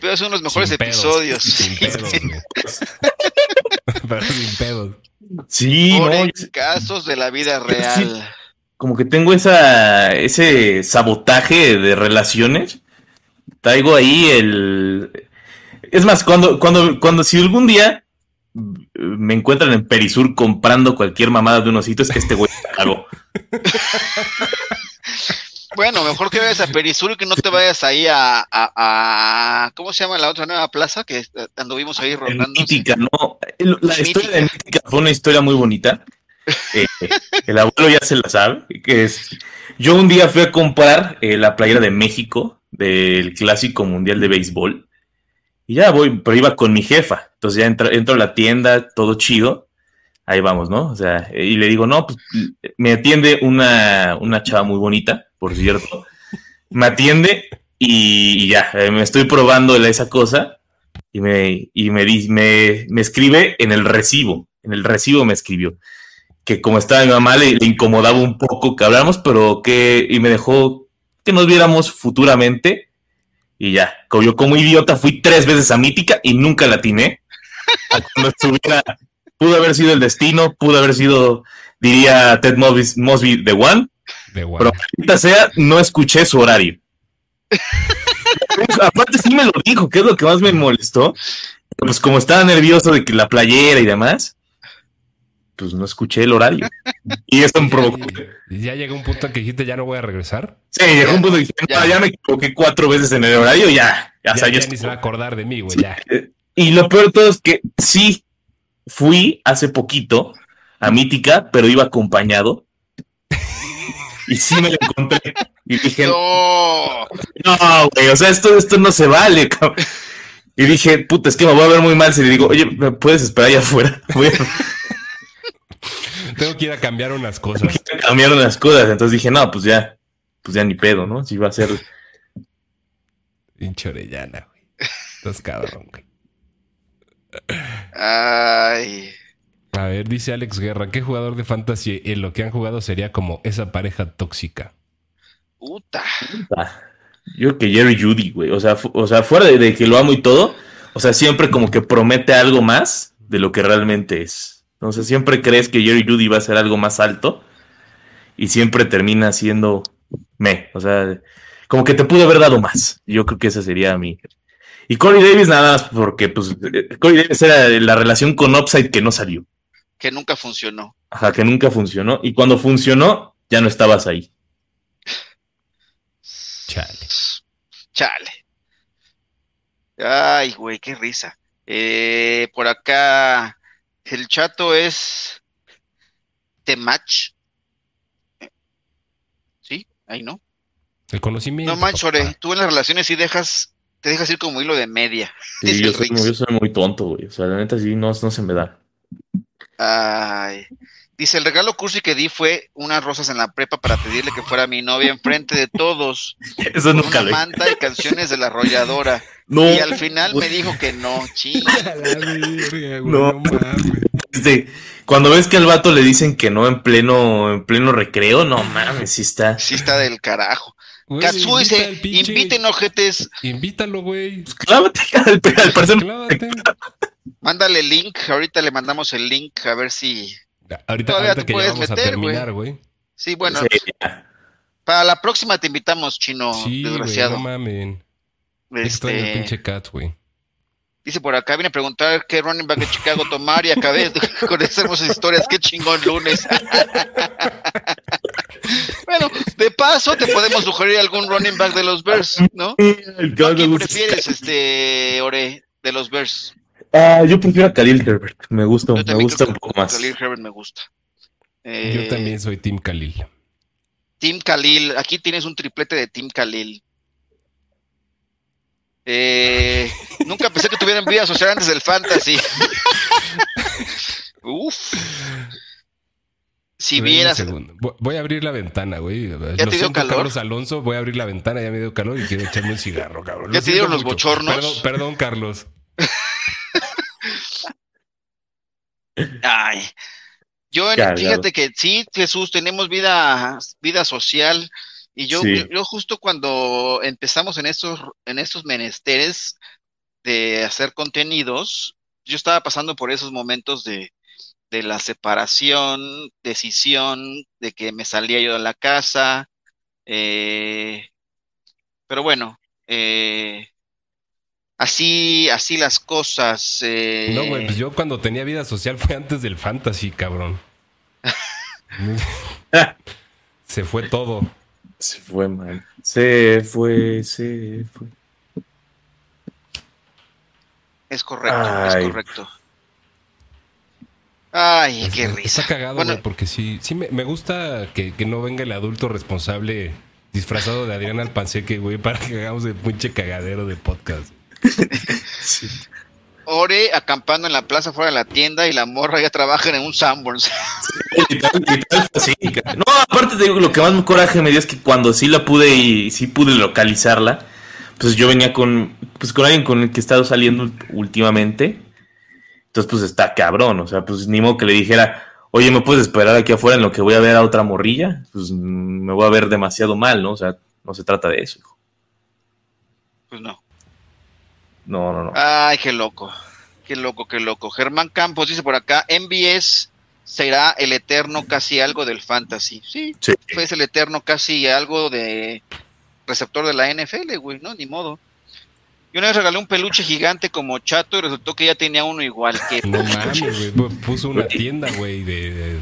pero son los mejores Sin pedos, episodios. Sin pedos. Pero sin pedos. Sí, Por no. casos de la vida real. Como que tengo esa, ese sabotaje de relaciones. Traigo ahí el. Es más, cuando, cuando, cuando si algún día me encuentran en Perisur comprando cualquier mamada de unos sitios, este güey algo. Bueno, mejor que vayas a Perisur y que no te vayas ahí a, a, a- ¿cómo se llama la otra nueva plaza que anduvimos ahí rondando? Mítica, ¿no? La historia de Mítica fue una historia muy bonita. Eh, el abuelo ya se la sabe. Que es, yo un día fui a comprar eh, la playera de México del Clásico Mundial de Béisbol. Y ya voy, pero iba con mi jefa. Entonces ya entro, entro a la tienda, todo chido. Ahí vamos, ¿no? O sea, y le digo, no, pues me atiende una, una chava muy bonita, por cierto. Me atiende y, ya, eh, me estoy probando esa cosa y me, y me, di- me, me escribe en el recibo, en el recibo me escribió, que como estaba mi mamá le, le incomodaba un poco que habláramos, pero que, y me dejó que nos viéramos futuramente, y ya, como yo como idiota fui tres veces a Mítica y nunca la atiné, cuando estuviera, pudo haber sido el destino, pudo haber sido, diría Ted Mosby, Mosby The One, De guay. pero maldita sea, no escuché su horario. Aparte sí me lo dijo, que es lo que más me molestó. Pues como estaba nervioso de que la playera y demás, pues no escuché el horario. Y eso me provocó. Y ya llegó un punto en que dijiste, ya no voy a regresar. Sí, llegó un punto que dije, Ya. "No, ya me equivoqué cuatro veces en el horario, ya. Ya, Ya, o sea, ya ya ni se va a acordar de mí, güey, Sí. ya. Y lo peor de todo es que sí fui hace poquito a Mítica, pero iba acompañado. Y sí me lo encontré. Y dije, No, No, güey, o sea, esto, esto no se vale, cabrón. Y dije, puta, es que me voy a ver muy mal si le digo, oye, ¿me puedes esperar allá afuera? Voy a Tengo que ir a cambiar unas cosas. cambiar unas cosas. Entonces dije, no, pues ya, pues ya ni pedo, ¿no? Si va a ser. Pinche Orellana, güey. Estás cabrón, güey. ay, A ver, dice Alex Guerra, ¿qué jugador de fantasy en lo que han jugado sería como esa pareja tóxica? puta. Yo creo que Jerry Judy, güey. O sea, o sea, fuera de, de que lo amo y todo, o sea, siempre como que promete algo más de lo que realmente es. Entonces siempre crees que Jerry Judy va a ser algo más alto y siempre termina siendo me. O sea, como que te pude haber dado más. Yo creo que esa sería mi. Y Corey Davis nada más porque pues eh, Corey Davis era la relación con Upside que no salió. Que nunca funcionó. Ajá, que nunca funcionó. Y cuando funcionó, ya no estabas ahí. Chale. Chale. Ay, güey, qué risa. Eh, por acá, el chato es Temach. Sí, ahí no. El conocimiento. No manches, papá. Ore, tú en las relaciones sí dejas, te dejas ir como hilo de media. Sí, yo soy, yo soy muy tonto, güey. O sea, la neta sí, no, no se me da. Ay. Dice, el regalo cursi que di fue unas rosas en la prepa para pedirle que fuera mi novia enfrente de todos. Eso Con nunca una lo manta y canciones de la arrolladora. No, Y al final me dijo que no, ching. No. este, cuando ves que al vato le dicen que no en pleno, en pleno recreo, no mames, sí está. Sí está del carajo. Güey, invita dice, inviten ojetes, Invítalo, güey. Pues clávate, al, al. Clávate. mándale link, ahorita le mandamos el link a ver si... Ahorita, Todavía ahorita te que ya puedes vamos meter, a terminar, güey. Sí, bueno, Sí, ya. para la próxima te invitamos, chino, Sí, güey, desgraciado. no mamen. Extraño el Este, pinche cat, güey. dice por acá, viene a preguntar qué running back de Chicago tomar y acabé con esas hermosas historias, qué chingón lunes. bueno, de paso te podemos sugerir algún running back de los Bears, ¿no? El que ¿A quién prefieres, este, Ore, de los Bears? Ah, yo prefiero a Khalil Herbert. Me gusta, Yo me gusta un poco más. Khalil Herbert me gusta. Yo Eh, también soy Team Khalil. Team Khalil, aquí tienes un triplete de Team Khalil. Eh, nunca pensé que tuvieran vida social antes del fantasy. Uf. Si vieras. Voy- a abrir la ventana, güey. Lo te dio calor? Carlos Alonso, voy a abrir la ventana, ya me dio calor y quiero echarme un cigarro, cabrón. ¿Ya Lo te dieron los bochornos? Perdón, perdón, Carlos. ay. Yo, en- fíjate que sí, Jesús, tenemos vida, vida social. Y yo, Sí. yo justo cuando empezamos en estos, en estos menesteres de hacer contenidos, yo estaba pasando por esos momentos de, de la separación, decisión, de que me salía yo de la casa. eh, pero bueno, eh, así, así las cosas. eh, No, güey, pues yo cuando tenía vida social fue antes del fantasy, cabrón. Se fue todo. Se fue, man. Se fue, se fue. Es correcto, Ay. es correcto. Ay, qué Está risa. cagado, Bueno, güey, porque sí, sí me, me gusta que, que no venga el adulto responsable disfrazado de Adrián Alpanseque, güey, para que hagamos el pinche cagadero de podcast. Ore acampando en la plaza fuera de la tienda y la morra ya trabaja en un Sanborns. Cara. No, aparte te digo, lo que más coraje me dio es que cuando sí la pude y sí pude localizarla, pues yo venía con, pues con alguien con el que he estado saliendo últimamente. Entonces, pues está cabrón, o sea, pues ni modo que le dijera, oye, ¿me puedes esperar aquí afuera en lo que voy a ver a otra morrilla? Pues me voy a ver demasiado mal, ¿no? O sea, no se trata de eso, hijo. Pues no. No, no, no. Ay, qué loco. Qué loco, qué loco. Germán Campos dice por acá, MBS será el eterno casi algo del fantasy. Sí, Sí. es el eterno casi algo de receptor de la NFL, güey, ¿no? Ni modo. Yo una vez regalé un peluche gigante como chato y resultó que ya tenía uno igual que No mames, güey. pu- Puso una tienda, güey, de, de- de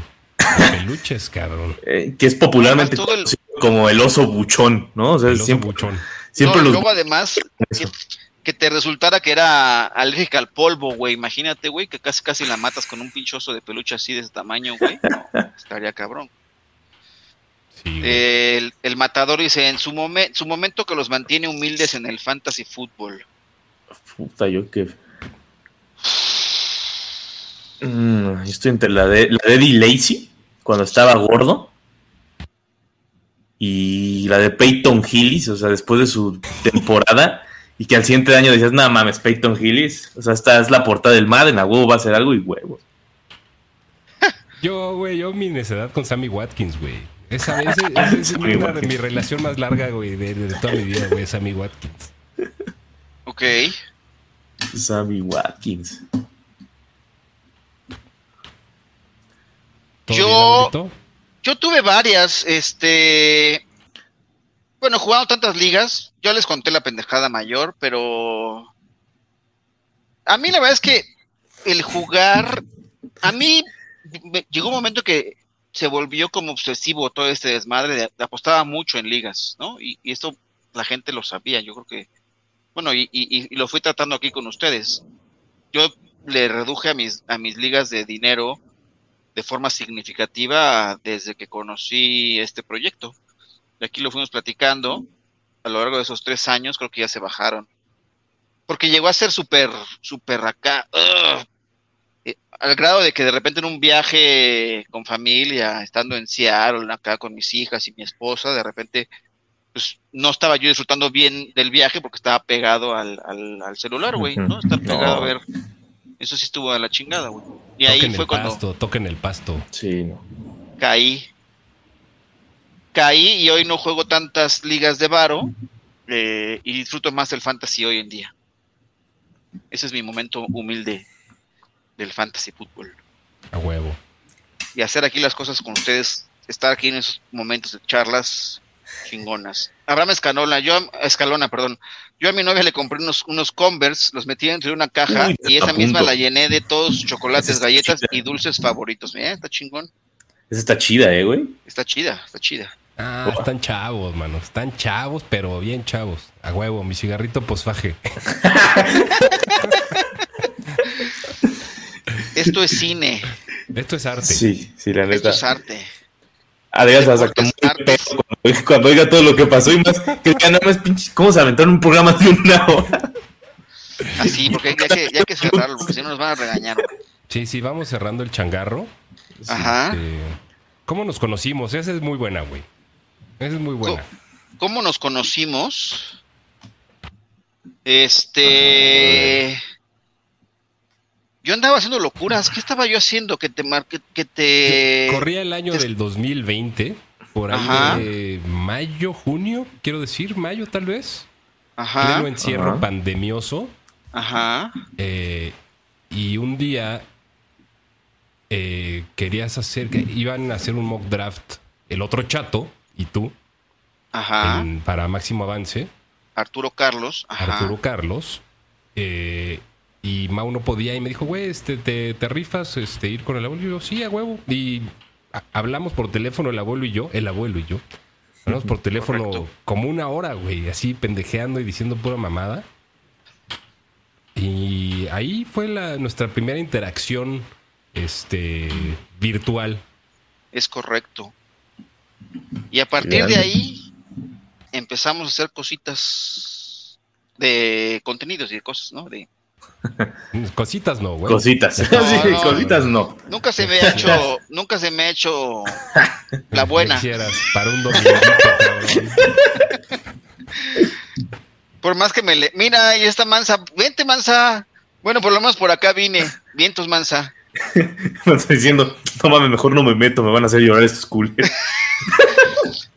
peluches, cabrón. Eh, que es popularmente el- como el oso buchón, ¿no? O sea, El oso siempre, buchón. siempre No, los... luego además Eso. Que te resultara que era alérgica al polvo, güey. Imagínate, güey, que casi casi la matas con un pinchoso de peluche así de ese tamaño, güey. No, estaría cabrón. Sí. El, el matador dice, en su, momen- su momento que los mantiene humildes en el fantasy fútbol. Puta, yo que. Mm, yo estoy entre la de, la de Eddie Lacy, cuando estaba gordo. Y la de Peyton Hillis, o sea, después de su temporada. Y que al siguiente año decías, nada mames, Peyton Hillis. O sea, esta es la portada del Madden, a huevo va a hacer algo y huevos. Yo, güey, yo mi necedad con Sammy Watkins, güey. Esa, es una de mi relación más larga, güey, de, de toda mi vida, güey, Sammy Watkins. Ok. Sammy Watkins. ¿Todo Yo-? Yo tuve varias, este... Bueno, jugando tantas ligas, yo les conté la pendejada mayor, pero... A mí la verdad es que el jugar... A mí llegó un momento que se volvió como obsesivo todo este desmadre, de, apostaba mucho en ligas, ¿no? Y, esto la gente lo sabía, yo creo que... Bueno, y, y- y lo fui tratando aquí con ustedes. Yo le reduje a mis, a mis ligas de dinero de forma significativa desde que conocí este proyecto. Y aquí lo fuimos platicando a lo largo de esos tres años, creo que ya se bajaron. Porque llegó a ser súper, súper acá, ugh, eh, al grado de que de repente en un viaje con familia, estando en Seattle, acá con mis hijas y mi esposa, de repente pues no estaba yo disfrutando bien del viaje porque estaba pegado al, al, al celular, güey, ¿no? Estar pegado No. a ver. Eso sí estuvo a la chingada, güey. Y ahí fue el cuando pasto, toquen el pasto. Sí, no. caí. Caí y hoy no juego tantas ligas de varo eh, y disfruto más del fantasy hoy en día. Ese es mi momento humilde del fantasy fútbol. A huevo. Y hacer aquí las cosas con ustedes, estar aquí en esos momentos de charlas chingonas. Abraham Escalona, yo a- Escalona, perdón. Yo a mi novia le compré unos, unos Converse, los metí dentro de una caja Uy, y esa misma la llené de todos sus chocolates, galletas chida. y dulces favoritos. Mira, está chingón. Esa está chida, eh, güey. Está chida, está chida. Ah, están chavos, mano. Están chavos, pero bien chavos. A huevo, mi cigarrito posfaje. Esto es cine. Esto es arte. Sí, sí, la Esto neta. es arte. Adrián se artes. cuando, oiga- cuando oiga todo lo que pasó y más que ya nada más pinche. ¿Cómo se aventaron un programa de una hora? Así, porque ya que, ya que cerrarlo, porque si no nos van a regañar. Sí, sí, vamos cerrando el changarro. Ajá. Eh, ¿Cómo nos conocimos? Esa es muy buena, güey. Esa es muy buena. ¿Cómo nos conocimos? Este. Yo andaba haciendo locuras. ¿Qué estaba yo haciendo? Que te marque, que te. Corría el año es- del 2020, por ahí Ajá. de mayo, junio, quiero decir, mayo tal vez. Ajá. Pleno encierro Ajá. pandemioso. Ajá. eh, y un día eh, querías hacer, que iban a hacer un mock draft, el otro chato y tú, Ajá. en- para máximo avance, Arturo Carlos. Ajá. Arturo Carlos. eh, y Mau no podía y me dijo, güey, este, te, te rifas este, ir con el abuelo. Y yo, sí, a huevo. Y a- hablamos por teléfono el abuelo y yo, el abuelo y yo. Hablamos por teléfono Correcto. como una hora, güey, así pendejeando y diciendo pura mamada. Y ahí fue la, nuestra primera interacción este, virtual. Es correcto. Y a partir de ahí empezamos a hacer cositas de contenidos y de cosas, ¿no? De, Cositas no, güey. Cositas. No, Sí, no. cositas no. nunca se me ha hecho, nunca se me ha hecho la buena. Para un. Por más que me le. Mira, y esta mansa. Vente, mansa. Bueno, por lo menos por acá vine. Vientos, mansa. Me está diciendo, no mames, mejor no me meto, me van a hacer llorar estos culeros.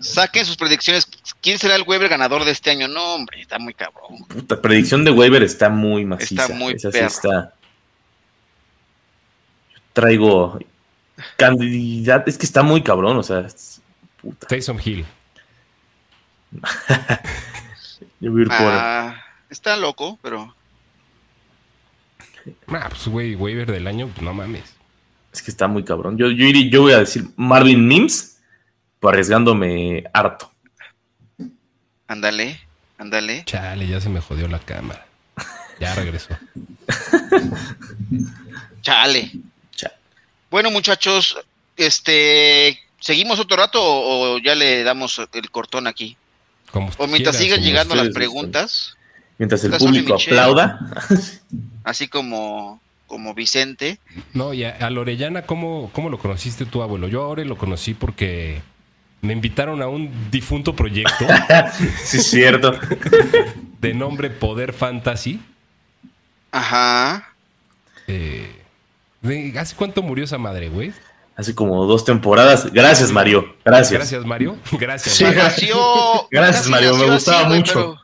Saquen sus predicciones. ¿Quién será el Weber ganador de este año? No, hombre, está muy cabrón. Puta, predicción de waiver está muy maciza. Está muy Esa sí perro. está. Traigo candidad, es que está muy cabrón, o sea, es- puta. Taysom Hill. Yo voy a ir por Ah, está loco, pero. Ah, pues, güey, waiver del año, pues, no mames. Es que está muy cabrón. Yo, yo, yo voy a decir Marvin Mims, pues arriesgándome harto. Ándale, ándale. Chale, ya se me jodió la cámara. Ya regresó. Chale. Cha- Bueno, muchachos, este. ¿Seguimos otro rato o, o ya le damos el cortón aquí? Como O mientras quieras, sigan llegando las preguntas, Mientras el público aplauda. así como, como Vicente. No, y a, a Lorellana, ¿cómo, ¿cómo lo conociste tú, abuelo? Yo ahora lo conocí porque me invitaron a un difunto proyecto sí, es cierto. de nombre Poder Fantasy. Ajá. Eh, ¿Hace cuánto murió esa madre, güey? Hace como dos temporadas. Gracias, Mario. Gracias. Gracias, Mario. Gracias. Sí. Mario. Nació. Gracias, Mario, me gustaba mucho.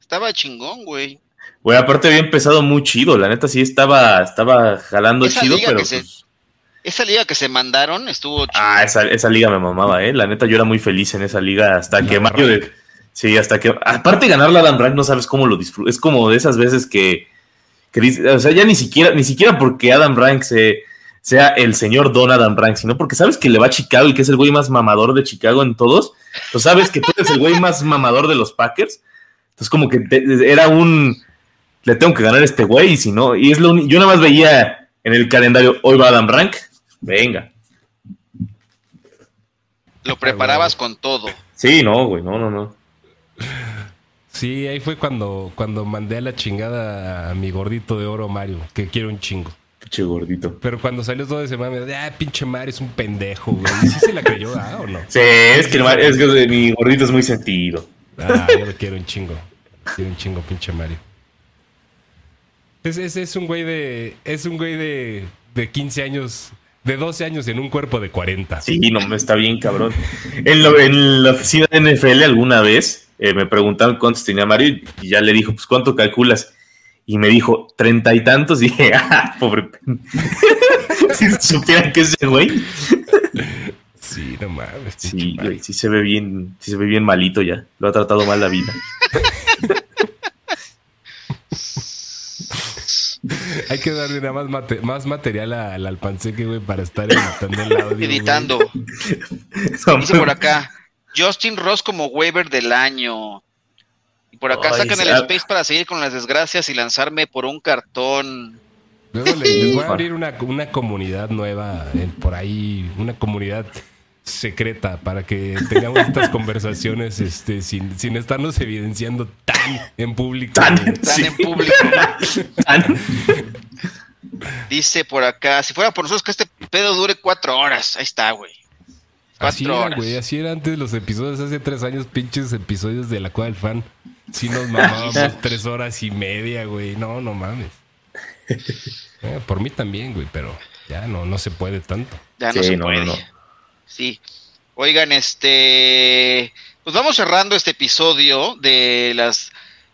Estaba chingón, güey. Güey, aparte había empezado muy chido. La neta sí estaba, estaba jalando Esa chido, liga pero que se- pues, Esa liga que se mandaron estuvo chingón. Ah, esa, esa liga me mamaba, eh. La neta, yo era muy feliz en esa liga hasta que Mario de- Sí, hasta que. Aparte ganar la Adam Rank, no sabes cómo lo disfruto. Es como de esas veces que. que dice- o sea, ya ni siquiera, ni siquiera porque Adam Rank se, sea el señor Don Adam Rank, sino porque sabes que le va a Chicago y que es el güey más mamador de Chicago en todos. Pues sabes que tú eres el güey más mamador de los Packers. Entonces, como que te- era un. Le tengo que ganar a este güey, y si no. Y es lo Yo nada más veía en el calendario, hoy va Adam Rank. Venga. Lo preparabas con todo. Sí, no, güey, no, no, no. Sí, ahí fue cuando, cuando mandé a la chingada a mi gordito de oro Mario, que quiero un chingo. Pinche gordito. Pero cuando salió todo ese mame, de, ah, pinche Mario es un pendejo, güey. ¿Y ¿Sí se la creyó, ah, o no? Sí, es que, el es que mi gordito es muy sentido. Ah, yo lo quiero un chingo. Quiero un chingo, pinche Mario. Es, es, es un güey de. Es un güey de, de 15 años. De 12 años en un cuerpo de 40. Sí, no, me está bien, cabrón. En, lo- en la oficina de NFL alguna vez eh, me preguntaron cuántos tenía Mario y ya le dijo, pues, ¿cuánto calculas? Y me dijo, treinta y tantos. Y dije, ah, pobre pen-". Si supieran que ese güey. Sí, no mames. Sí, güey, sí se ve bien, sí se ve bien malito ya. Lo ha tratado mal la vida. Hay que darle nada más, mate- más material a- al alpanceque, güey, para estar editando el audio. Editando. Dice por acá. Justin Ross como waiver del año. Y por acá Ay, sacan el space para seguir con las desgracias y lanzarme por un cartón. Luego le- les voy a abrir una, una comunidad nueva eh, por ahí, una comunidad secreta para que tengamos estas conversaciones este, sin, sin estarnos evidenciando en público. Tan- güey. Tan Sí. en público. Tan- Dice por acá. Si fuera por nosotros que este pedo dure cuatro horas. Ahí está, güey. Así Cuatro era, horas. güey, así eran antes los episodios, hace tres años, pinches episodios de la cual el fan. Sí nos mamábamos tres horas y media, güey. No, no mames. Eh, por mí también, güey, pero ya no, no se puede tanto. Ya no Sí, se no, puede. no, no. Sí. Oigan, este. Pues vamos cerrando este episodio de las.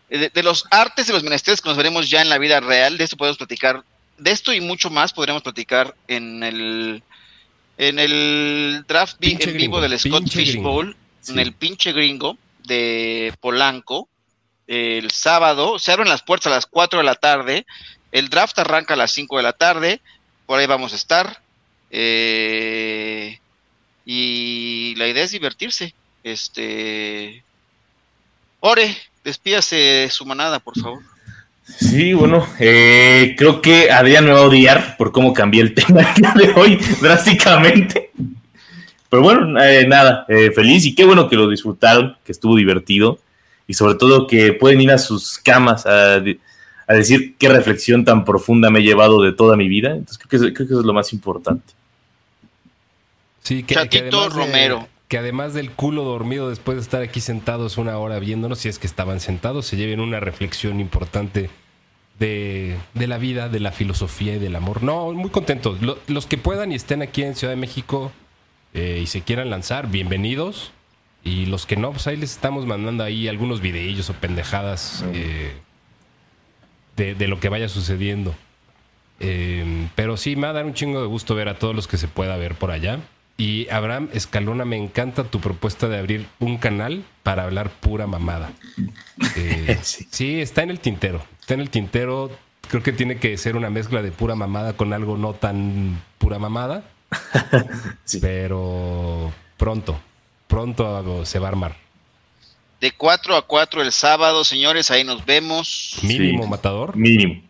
De, de los artes de los menesteres que nos veremos ya en la vida real. De esto podemos platicar. De esto y mucho más podremos platicar en el. En el draft vi- en vivo gringo, del Scott Fish. Bowl. Sí. En el pinche gringo de Polanco. El sábado. Se abren las puertas a las 4 de la tarde. El draft arranca a las 5 de la tarde. Por ahí vamos a estar. Eh, y la idea es divertirse. Este. Ore, despídase su manada, por favor. Sí, bueno, eh, creo que Adrián me va a odiar por cómo cambié el tema de hoy drásticamente. Pero bueno, eh, nada, eh, feliz y qué bueno que lo disfrutaron, que estuvo divertido y sobre todo que pueden ir a sus camas a, a decir qué reflexión tan profunda me he llevado de toda mi vida. Entonces creo que, creo que eso es lo más importante. Sí, que, Chatito Romero. Que además del culo dormido después de estar aquí sentados una hora viéndonos, si es que estaban sentados, se lleven una reflexión importante de, de la vida, de la filosofía y del amor. No, muy contentos. Lo, los que puedan y estén aquí en Ciudad de México eh, y se quieran lanzar, bienvenidos. Y los que no, pues ahí les estamos mandando ahí algunos videillos o pendejadas eh, de, de, lo que vaya sucediendo. Eh, pero sí, me va a dar un chingo de gusto ver a todos los que se pueda ver por allá. Y Abraham Escalona, me encanta tu propuesta de abrir un canal para hablar pura mamada. Eh, sí. sí. está en el tintero. Está en el tintero. Creo que tiene que ser una mezcla de pura mamada con algo no tan pura mamada. sí. Pero pronto, pronto se va a armar. De 4 a 4 el sábado, señores, ahí nos vemos. Mínimo sí. matador. Mínimo.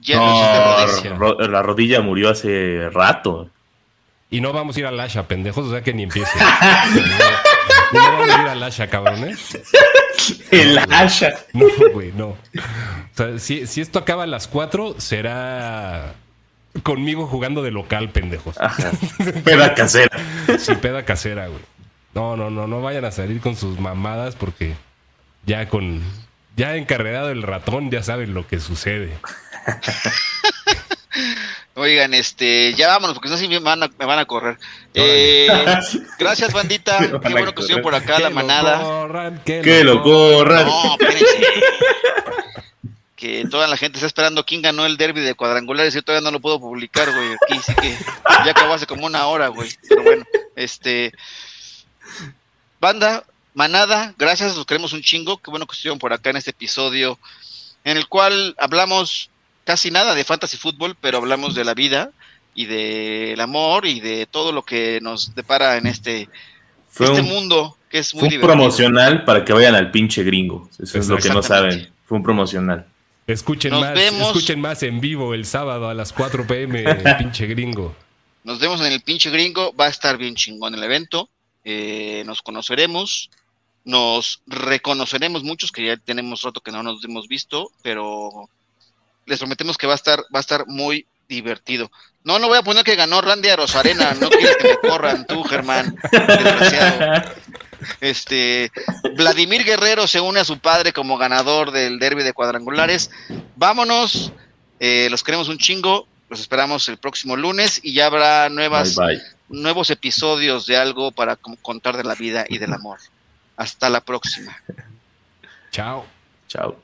Ya no, ro la rodilla murió hace rato. Y no vamos a ir al Asha, pendejos, o sea que ni empiece. no, no, vamos a ir al Asha, cabrones. El Asha. No, güey, no. O sea, si, si, esto acaba a las 4, será conmigo jugando de local, pendejos. Ajá. Peda casera. Sí, peda casera, güey. No, no, no, no vayan a salir con sus mamadas porque ya con. Ya encarregado el ratón, ya saben lo que sucede. Oigan, este, ya vámonos, porque si me van a, me van a correr. Eh, gracias, bandita. Qué bueno que estuvieron por acá, la manada. Lo corran, que, que lo corran. No, espérense. que toda la gente está esperando quién ganó el derby de cuadrangulares. Yo todavía no lo puedo publicar, güey. Aquí sí que ya acabó hace como una hora, güey. Pero bueno, este. Banda, manada, gracias, los queremos un chingo. Qué bueno que estuvieron por acá en este episodio en el cual hablamos casi nada de fantasy fútbol, pero hablamos de la vida y del amor y de todo lo que nos depara en este, fue este un, mundo que es muy fue un divertido. promocional para que vayan al pinche gringo. Eso es lo que no saben. Fue un promocional. Escuchen Nos más, vemos. escuchen más en vivo el sábado a las 4 pm, pinche gringo. Nos vemos en el pinche gringo, va a estar bien chingón el evento. Eh, nos conoceremos, nos reconoceremos muchos que ya tenemos rato que no nos hemos visto, pero les prometemos que va a estar, va a estar muy divertido. No, no voy a poner que ganó Randy a Rosarena, no quieres que me corran tú, Germán, desgraciado. Este, Vladimir Guerrero se une a su padre como ganador del derby de cuadrangulares. Vámonos, eh, los queremos un chingo, los esperamos el próximo lunes y ya habrá nuevas, Bye, bye. nuevos episodios de algo para contar de la vida y del amor. Hasta la próxima. Chao. Chao.